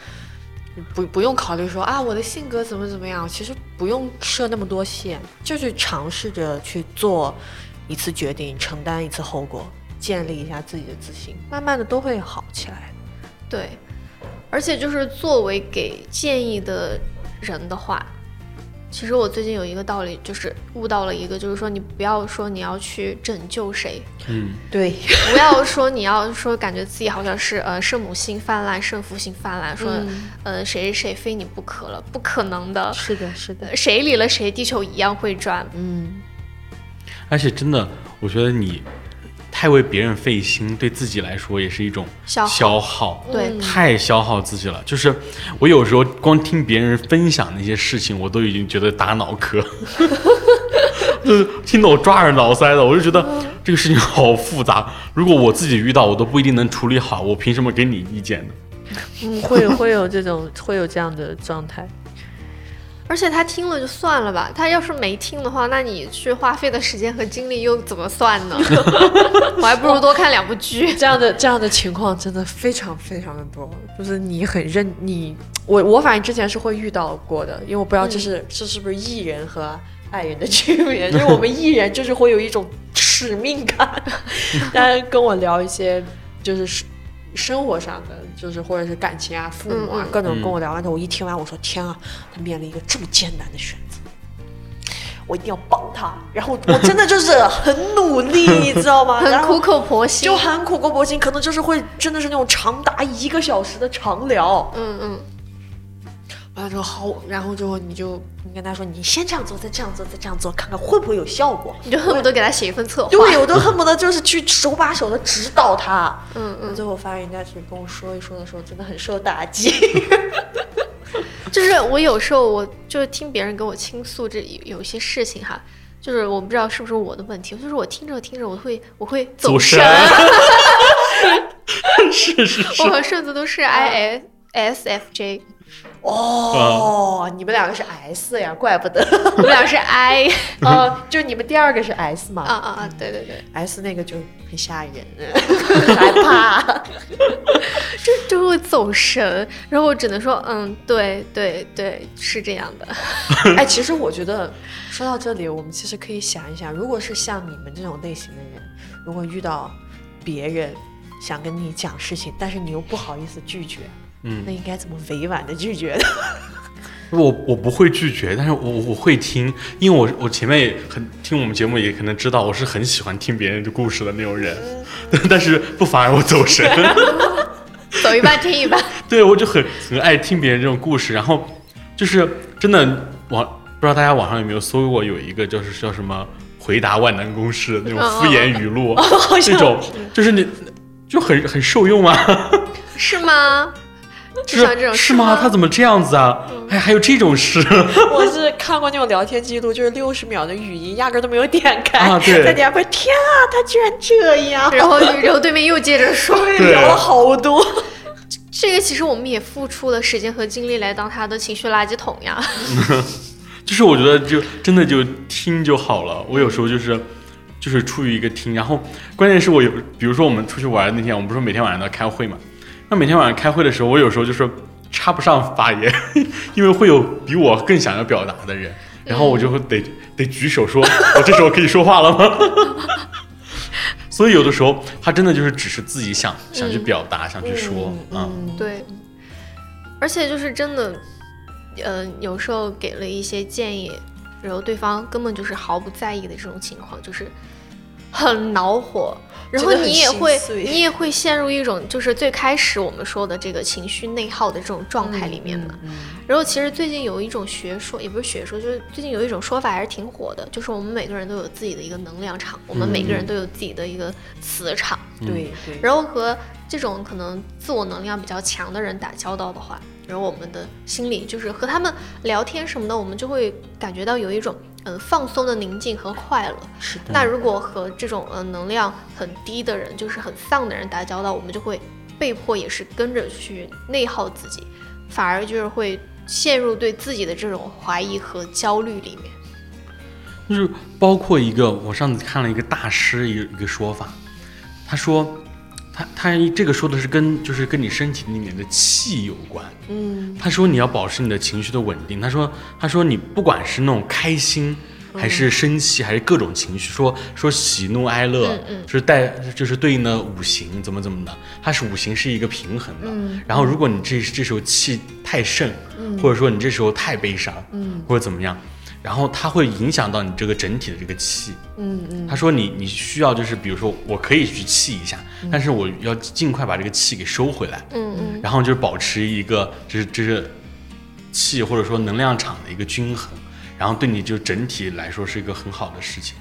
不不用考虑说啊，我的性格怎么怎么样，其实不用设那么多线，就去尝试着去做一次决定，承担一次后果。建立一下自己的自信，慢慢的都会好起来。对，而且就是作为给建议的人的话，其实我最近有一个道理，就是悟到了一个，就是说你不要说你要去拯救谁，嗯，对，不要说你要说感觉自己好像是呃圣母心泛滥、圣父心泛滥，说呃谁谁谁非你不可了，不可能的。是的，是的，谁离了谁，地球一样会转。嗯，而且真的，我觉得你。太为别人费心，对自己来说也是一种消耗，对，太消耗自己了。就是我有时候光听别人分享那些事情，我都已经觉得打脑壳，就是听得我抓耳挠腮的。我就觉得这个事情好复杂，如果我自己遇到，我都不一定能处理好，我凭什么给你意见呢？嗯，会会有这种会有这样的状态。而且他听了就算了吧，他要是没听的话，那你去花费的时间和精力又怎么算呢？我还不如多看两部剧。这样的这样的情况真的非常非常的多，就是你很认你我我反正之前是会遇到过的，因为我不知道这是这是不是艺人和爱人的区别，就是我们艺人就是会有一种使命感，大家跟我聊一些就是生活上的，就是或者是感情啊、父母啊，各种跟我聊完之后，我一听完，我说天啊，他面临一个这么艰难的选择，我一定要帮他。然后我真的就是很努力，你知道吗？很苦口婆心，就很苦口婆心，可能就是会真的是那种长达一个小时的长聊。嗯嗯。完了之后好，然后之后你就你跟他说，你先这样做，再这样做，再这样做，看看会不会有效果。你就恨不得给他写一份策划。对，我都恨不得就是去手把手的指导他。嗯嗯。最后发现人家去跟我说一说的时候，真的很受打击。就是我有时候我就是听别人跟我倾诉这有些事情哈，就是我不知道是不是我的问题，就是我听着听着我会我会走神。是是是。我和顺子都是 I S F J。哦，你们两个是 S 呀，怪不得 我们俩是 I，哦，就你们第二个是 S 嘛？啊啊啊，对对对，S 那个就很吓人，害怕，就就会走神，然后我只能说，嗯，对对对，是这样的。哎，其实我觉得说到这里，我们其实可以想一想，如果是像你们这种类型的人，如果遇到别人想跟你讲事情，但是你又不好意思拒绝。嗯，那应该怎么委婉的拒绝呢？我我不会拒绝，但是我我会听，因为我我前面也很听我们节目，也可能知道我是很喜欢听别人的故事的那种人，但是不妨碍我走神，走一半听一半。对，我就很很爱听别人这种故事，然后就是真的网不知道大家网上有没有搜过，有一个就是叫什么回答万能公式那种敷衍语录，这种就是你就很很受用啊，是吗？是是吗？他怎么这样子啊？哎，还有这种事？我是看过那种聊天记录，就是六十秒的语音，压根都没有点开。啊，对。在点开，天啊，他居然这样！然后，然后对面又接着说，聊了好多。这个其实我们也付出了时间和精力来当他的情绪垃圾桶呀。就是我觉得，就真的就听就好了。我有时候就是，就是出于一个听，然后关键是我有，比如说我们出去玩那天，我们不是每天晚上都要开会嘛？那每天晚上开会的时候，我有时候就是插不上发言，因为会有比我更想要表达的人，然后我就会得得举手说：“我这时候可以说话了吗？” 所以有的时候他真的就是只是自己想想去表达，想去说，嗯，对。而且就是真的，呃，有时候给了一些建议，然后对方根本就是毫不在意的这种情况，就是很恼火。然后你也会，你也会陷入一种就是最开始我们说的这个情绪内耗的这种状态里面嘛。然后其实最近有一种学说，也不是学说，就是最近有一种说法还是挺火的，就是我们每个人都有自己的一个能量场，我们每个人都有自己的一个磁场。对对。然后和这种可能自我能量比较强的人打交道的话，然后我们的心里就是和他们聊天什么的，我们就会感觉到有一种。嗯，放松的宁静和快乐。是的。那如果和这种呃能量很低的人，就是很丧的人打交道，我们就会被迫也是跟着去内耗自己，反而就是会陷入对自己的这种怀疑和焦虑里面。就是包括一个，我上次看了一个大师一一个说法，他说。他他这个说的是跟就是跟你身体里面的气有关，嗯，他说你要保持你的情绪的稳定，他说他说你不管是那种开心还是生气还是各种情绪，说说喜怒哀乐，嗯就是带就是对应的五行怎么怎么的，它是五行是一个平衡的，嗯。然后如果你这这时候气太盛，或者说你这时候太悲伤，嗯，或者怎么样。然后它会影响到你这个整体的这个气，嗯嗯。他说你你需要就是比如说我可以去气一下，但是我要尽快把这个气给收回来，嗯嗯。然后就是保持一个就是就是气或者说能量场的一个均衡，然后对你就整体来说是一个很好的事情。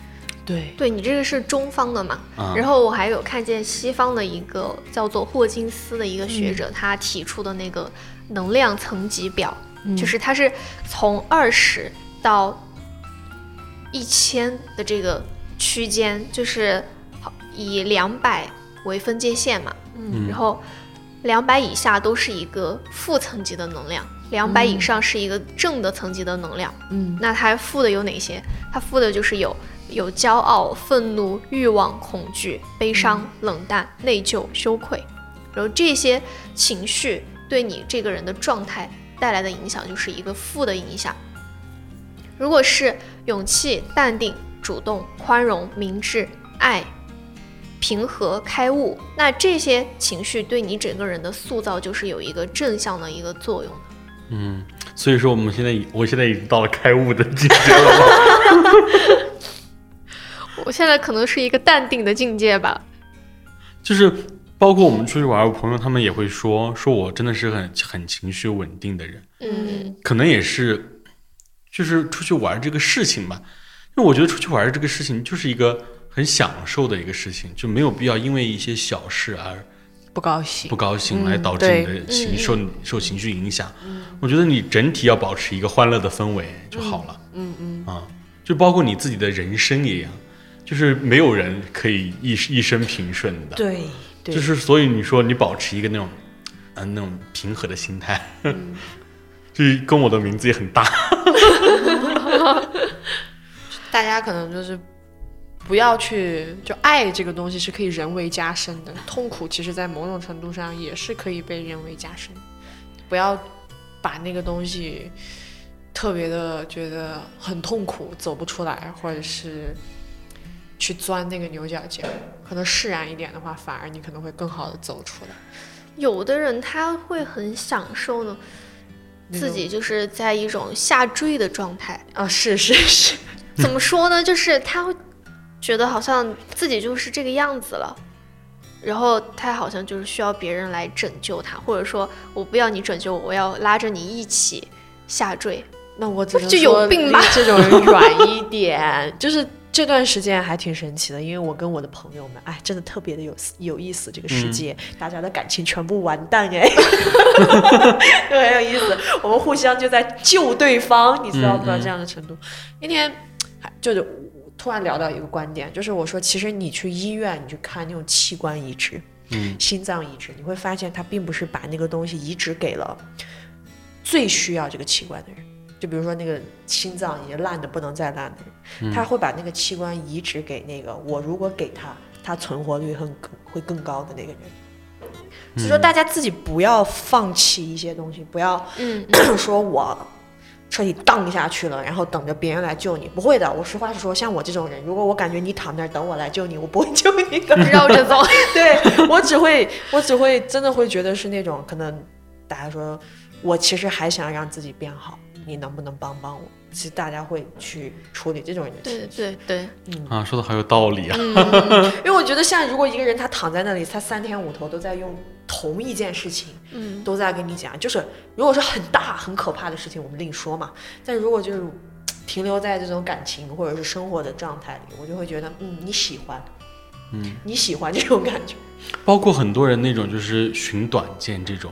对，对你这个是中方的嘛？然后我还有看见西方的一个叫做霍金斯的一个学者，他提出的那个能量层级表，就是他是从二十。到一千的这个区间，就是以两百为分界线嘛，嗯，然后两百以下都是一个负层级的能量，两百以上是一个正的层级的能量，嗯，那它负的有哪些？它负的就是有有骄傲、愤怒、欲望、恐惧、悲伤、冷淡、内疚、羞愧，然后这些情绪对你这个人的状态带来的影响就是一个负的影响。如果是勇气、淡定、主动、宽容、明智、爱、平和、开悟，那这些情绪对你整个人的塑造就是有一个正向的一个作用的。嗯，所以说我们现在，我现在已经到了开悟的境界了。我现在可能是一个淡定的境界吧。就是包括我们出去玩，我朋友他们也会说，说我真的是很很情绪稳定的人。嗯，可能也是，就是出去玩这个事情吧。因为我觉得出去玩这个事情就是一个很享受的一个事情，就没有必要因为一些小事而不高兴，不高兴来导致你的情受受情绪影响。我觉得你整体要保持一个欢乐的氛围就好了。嗯嗯啊，就包括你自己的人生也一样，就是没有人可以一一生平顺的。对，就是所以你说你保持一个那种，嗯，那种平和的心态，就是跟我的名字也很搭。大家可能就是不要去，就爱这个东西是可以人为加深的，痛苦其实在某种程度上也是可以被人为加深。不要把那个东西特别的觉得很痛苦，走不出来，或者是去钻那个牛角尖。可能释然一点的话，反而你可能会更好的走出来。有的人他会很享受呢，自己就是在一种下坠的状态啊，是是是。怎么说呢？就是他会觉得好像自己就是这个样子了，然后他好像就是需要别人来拯救他，或者说我不要你拯救我，我要拉着你一起下坠。那我只能就有病吧？这种人软一点。就是这段时间还挺神奇的，因为我跟我的朋友们，哎，真的特别的有有意思。这个世界，大家的感情全部完蛋哎，就很有意思。我们互相就在救对方，你知道不？到这样的程度。那天。就是突然聊到一个观点，就是我说，其实你去医院，你去看那种器官移植，嗯，心脏移植，你会发现他并不是把那个东西移植给了最需要这个器官的人。就比如说那个心脏已经烂的不能再烂的人，他会把那个器官移植给那个我如果给他，他存活率很会更高的那个人。所以说，大家自己不要放弃一些东西，不要嗯 说我。彻底荡下去了，然后等着别人来救你，不会的。我实话实说，像我这种人，如果我感觉你躺那儿等我来救你，我不会救你的，绕着走。对我只会，我只会真的会觉得是那种可能，大家说我其实还想让自己变好，你能不能帮帮我？其实大家会去处理这种人的对对对，嗯啊，说的好有道理啊。因为我觉得，像如果一个人他躺在那里，他三天五头都在用同一件事情，嗯，都在跟你讲，就是如果是很大很可怕的事情，我们另说嘛。但如果就是停留在这种感情或者是生活的状态里，我就会觉得，嗯，你喜欢，嗯，你喜欢这种感觉。包括很多人那种就是寻短见这种，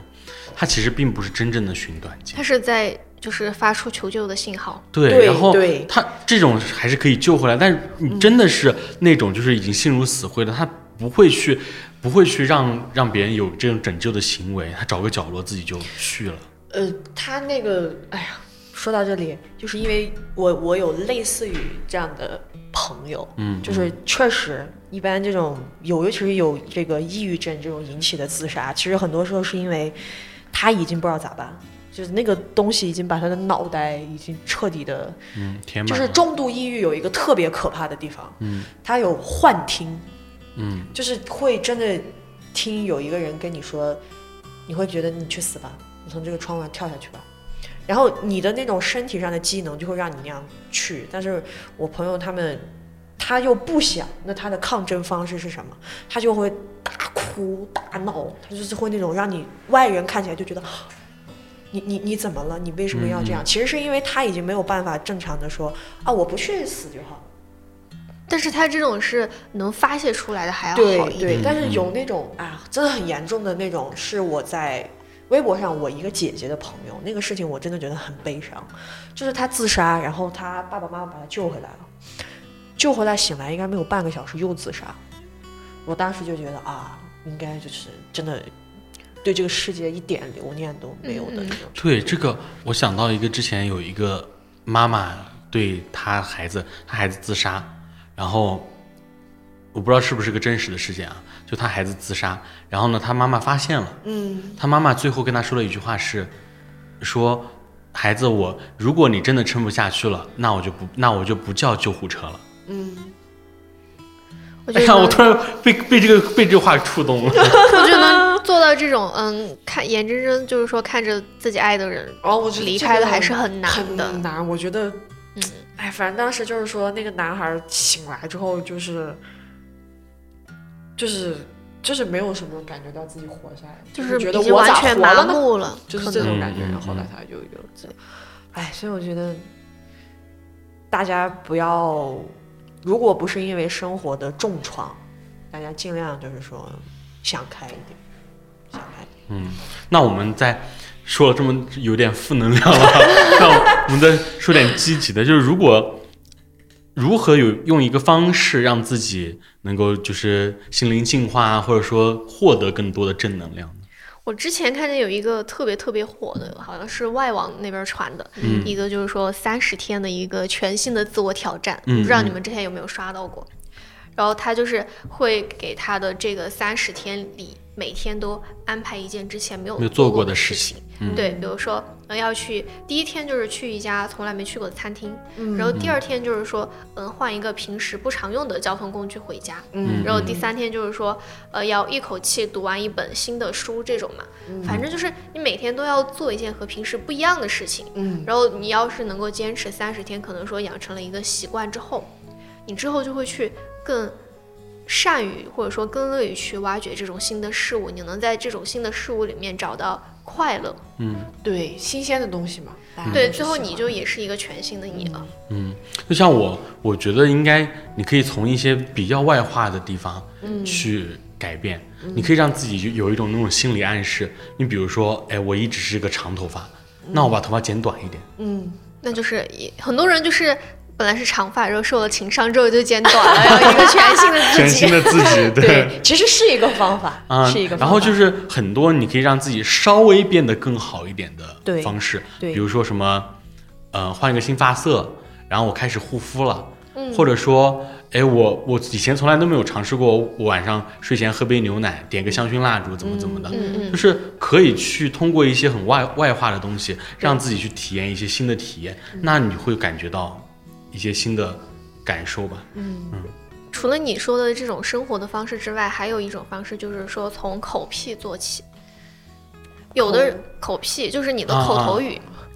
他其实并不是真正的寻短见，他是在。就是发出求救的信号，对，然后他这种还是可以救回来，但是你真的是那种就是已经心如死灰的，他不会去，不会去让让别人有这种拯救的行为，他找个角落自己就去了。呃，他那个，哎呀，说到这里，就是因为我我有类似于这样的朋友，嗯，就是确实一般这种有，尤其是有这个抑郁症这种引起的自杀，其实很多时候是因为他已经不知道咋办。就是那个东西已经把他的脑袋已经彻底的，嗯，填满。就是重度抑郁有一个特别可怕的地方，嗯，他有幻听，嗯，就是会真的听有一个人跟你说，你会觉得你去死吧，你从这个窗户上跳下去吧，然后你的那种身体上的机能就会让你那样去。但是我朋友他们，他又不想，那他的抗争方式是什么？他就会大哭大闹，他就是会那种让你外人看起来就觉得。你你你怎么了？你为什么要这样？其实是因为他已经没有办法正常的说啊，我不去死就好。但是他这种是能发泄出来的，还要好一点。对对，但是有那种啊，真的很严重的那种，是我在微博上我一个姐姐的朋友，那个事情我真的觉得很悲伤。就是他自杀，然后他爸爸妈妈把他救回来了，救回来醒来应该没有半个小时又自杀。我当时就觉得啊，应该就是真的。对这个世界一点留念都没有的那种。对这个，我想到一个之前有一个妈妈对她孩子，她孩子自杀，然后我不知道是不是个真实的事件啊，就她孩子自杀，然后呢，她妈妈发现了，嗯，她妈妈最后跟她说了一句话是，说孩子，我如果你真的撑不下去了，那我就不那我就不叫救护车了。嗯，我觉得哎呀，我突然被被这个被这个话触动了。我觉得能做到这种，嗯，看眼睁睁就是说看着自己爱的人哦，我觉得离开了还是很难很的。难，我觉得，嗯，哎，反正当时就是说，那个男孩醒来之后，就是，就是，就是没有什么感觉到自己活下来，就是觉得我完全麻？木了，就是这种感觉。然后后来嗯他就有这，哎，所以我觉得大家不要，如果不是因为生活的重创，大家尽量就是说想开一点，想开一点。嗯，那我们再说了这么有点负能量了，那我们再说点积极的，就是如果如何有用一个方式让自己能够就是心灵净化啊，或者说获得更多的正能量？我之前看见有一个特别特别火的，好像是外网那边传的，嗯一个就是说三十天的一个全新的自我挑战，嗯不知道你嗯们之前有没有刷到过？然后他就是会给他的这个三十天里，每天都安排一件之前没有没有做过过的事事情嗯。对，比如说呃要去第一天就是去一家从来没去过的餐厅，嗯。然后第二天就是说嗯换一个平时不常用的交通工具回家，嗯。然后第三天就是说，呃，要一口气读完一本新的书这种嘛，反正就是你每天都要做一件和平时不一样的事情。嗯。然后你要是能够坚持三十天，可能说养成了一个习惯之后，你之后就会去更善于或者说更乐于去挖掘这种新的事物，你能在这种新的事物里面找到快乐。嗯对，新鲜的东西嘛。对，最后你就也是一个全新的你了。嗯，就像我，我觉得应该你可以从一些比较外化的地方去改变，你可以让自己就有一种那种心理暗示。你比如说，哎，我一直是个长头发，那我把头发剪短一点。嗯，那就是也很多人就是本来是长发，然后受了情伤之后就剪短了，然后一个全新的自己。全新的自己，对。对，其实是一个方法，啊、是一个方法。然后就是很多你可以让自己稍微变得更好一点的方式，对比如说什么，呃，换一个新发色，然后我开始护肤了，嗯或者说，哎，我我以前从来都没有尝试过，我晚上睡前喝杯牛奶，点个香薰蜡烛，怎么怎么的，嗯嗯就是可以去通过一些很外外化的东西，让自己去体验一些新的体验，嗯那你会感觉到一些新的感受吧。嗯。除了你说的这种生活的方式之外，还有一种方式就是说从口癖做起。有的人口癖就是你的口头语，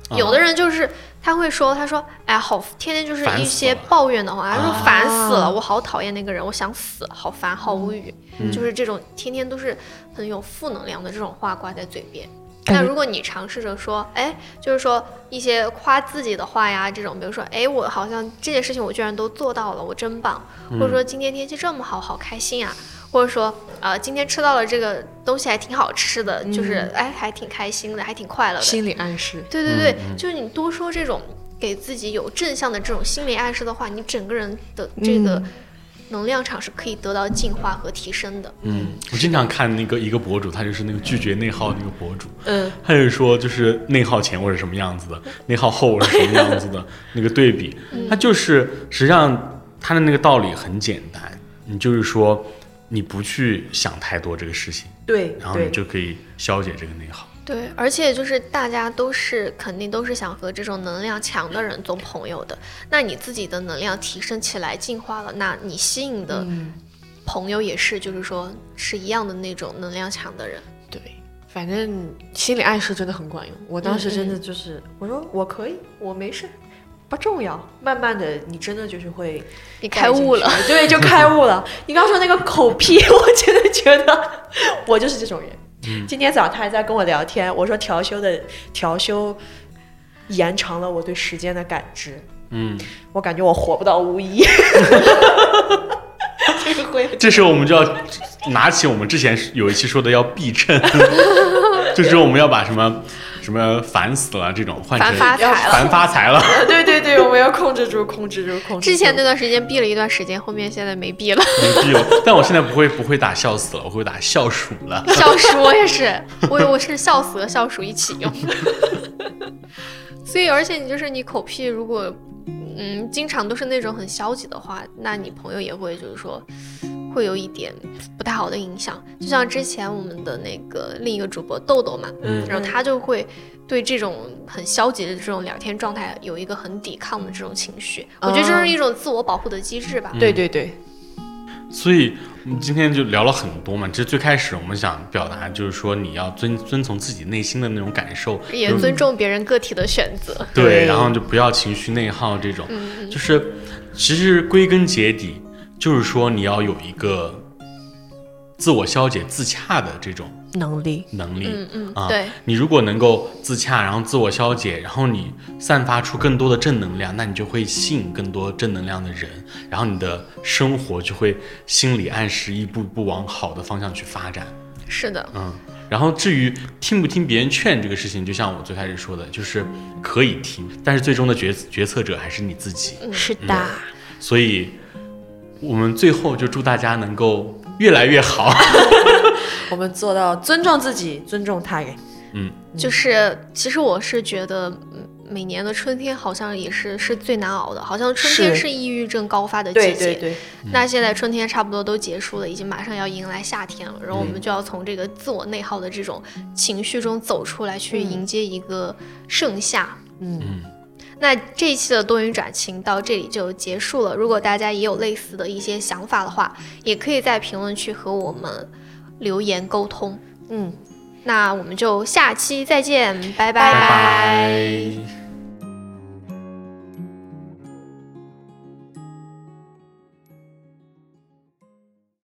啊有的人就是他会说，他说，哎，好，天天就是一些抱怨的话，他说啊烦死了，我好讨厌那个人，我想死，好烦，好无语，嗯。就是这种天天都是很有负能量的这种话挂在嘴边。那如果你尝试着说，哎，就是说一些夸自己的话呀，这种，比如说，哎，我好像这件事情我居然都做到了，我真棒，或者说今天天气这么好，好开心啊，或者说，呃，今天吃到了这个东西还挺好吃的，就是哎，还挺开心的，还挺快乐的。心理暗示。对对对，就是你多说这种给自己有正向的这种心理暗示的话，你整个人的这个能量场是可以得到净化和提升的。嗯，我经常看那个一个博主，他就是那个拒绝内耗那个博主，嗯，他就说就是内耗前我是什么样子的，内耗后我是什么样子的 那个对比，他就是实际上他的那个道理很简单，你就是说你不去想太多这个事情，对对，然后你就可以消解这个内耗。对，而且就是大家都是肯定都是想和这种能量强的人做朋友的。那你自己的能量提升起来、进化了，那你吸引的嗯，朋友也是，就是说是一样的那种能量强的人。对，反正心理暗示真的很管用。我当时嗯真的就是，我说我可以，我没事，不重要。慢慢的，你真的就是会你开悟了，对，就开悟了。你刚说那个口癖，我真的觉得我就是这种人。今天早上他还在跟我聊天，我说调休的调休延长了我对时间的感知，嗯，我感觉我活不到五一。这 个会。这时候我们就要拿起我们之前有一期说的要避震，就是我们要把什么什么烦死了这种换成烦发财了。烦发财了。对对对，我们要控制住，控制住，控制住。之前那段时间闭了一段时间，后面现在没闭了。没必要，但我现在不会不会打笑死了，我会打笑鼠了。笑鼠我也是，我我是笑死和笑鼠一起用。所以，而且你就是你口癖，如果嗯经常都是那种很消极的话，那你朋友也会就是说会有一点不太好的影响。就像之前我们的那个另一个主播豆豆嘛，嗯然后他就会对这种很消极的这种聊天状态有一个很抵抗的这种情绪。我觉得这是一种自我保护的机制吧。对对对，所以我们今天就聊了很多嘛。其实最开始我们想表达就是说，你要遵遵从自己内心的那种感受，也尊重别人个体的选择。对，然后就不要情绪内耗这种。就是其实归根结底，就是说你要有一个自我消解、自洽的这种。能力，能力，嗯嗯，啊，对你如果能够自洽，然后自我消解，然后你散发出更多的正能量，那你就会吸引更多正能量的人，然后你的生活就会心理暗示一步步往好的方向去发展。是的，嗯，然后至于听不听别人劝这个事情，就像我最开始说的，就是可以听，但是最终的决决策者还是你自己。是的，所以我们最后就祝大家能够越来越好。我们做到尊重自己，尊重他人。嗯，就是其实我是觉得，每年的春天好像也是是最难熬的，好像春天是抑郁症高发的季节。对对对。那现在春天差不多都结束了，已经马上要迎来夏天了，然后我们就要从这个自我内耗的这种情绪中走出来，去迎接一个盛夏。嗯。那这一期的多云转晴到这里就结束了。如果大家也有类似的一些想法的话，也可以在评论区和我们。留言沟通，嗯，那我们就下期再见，拜拜。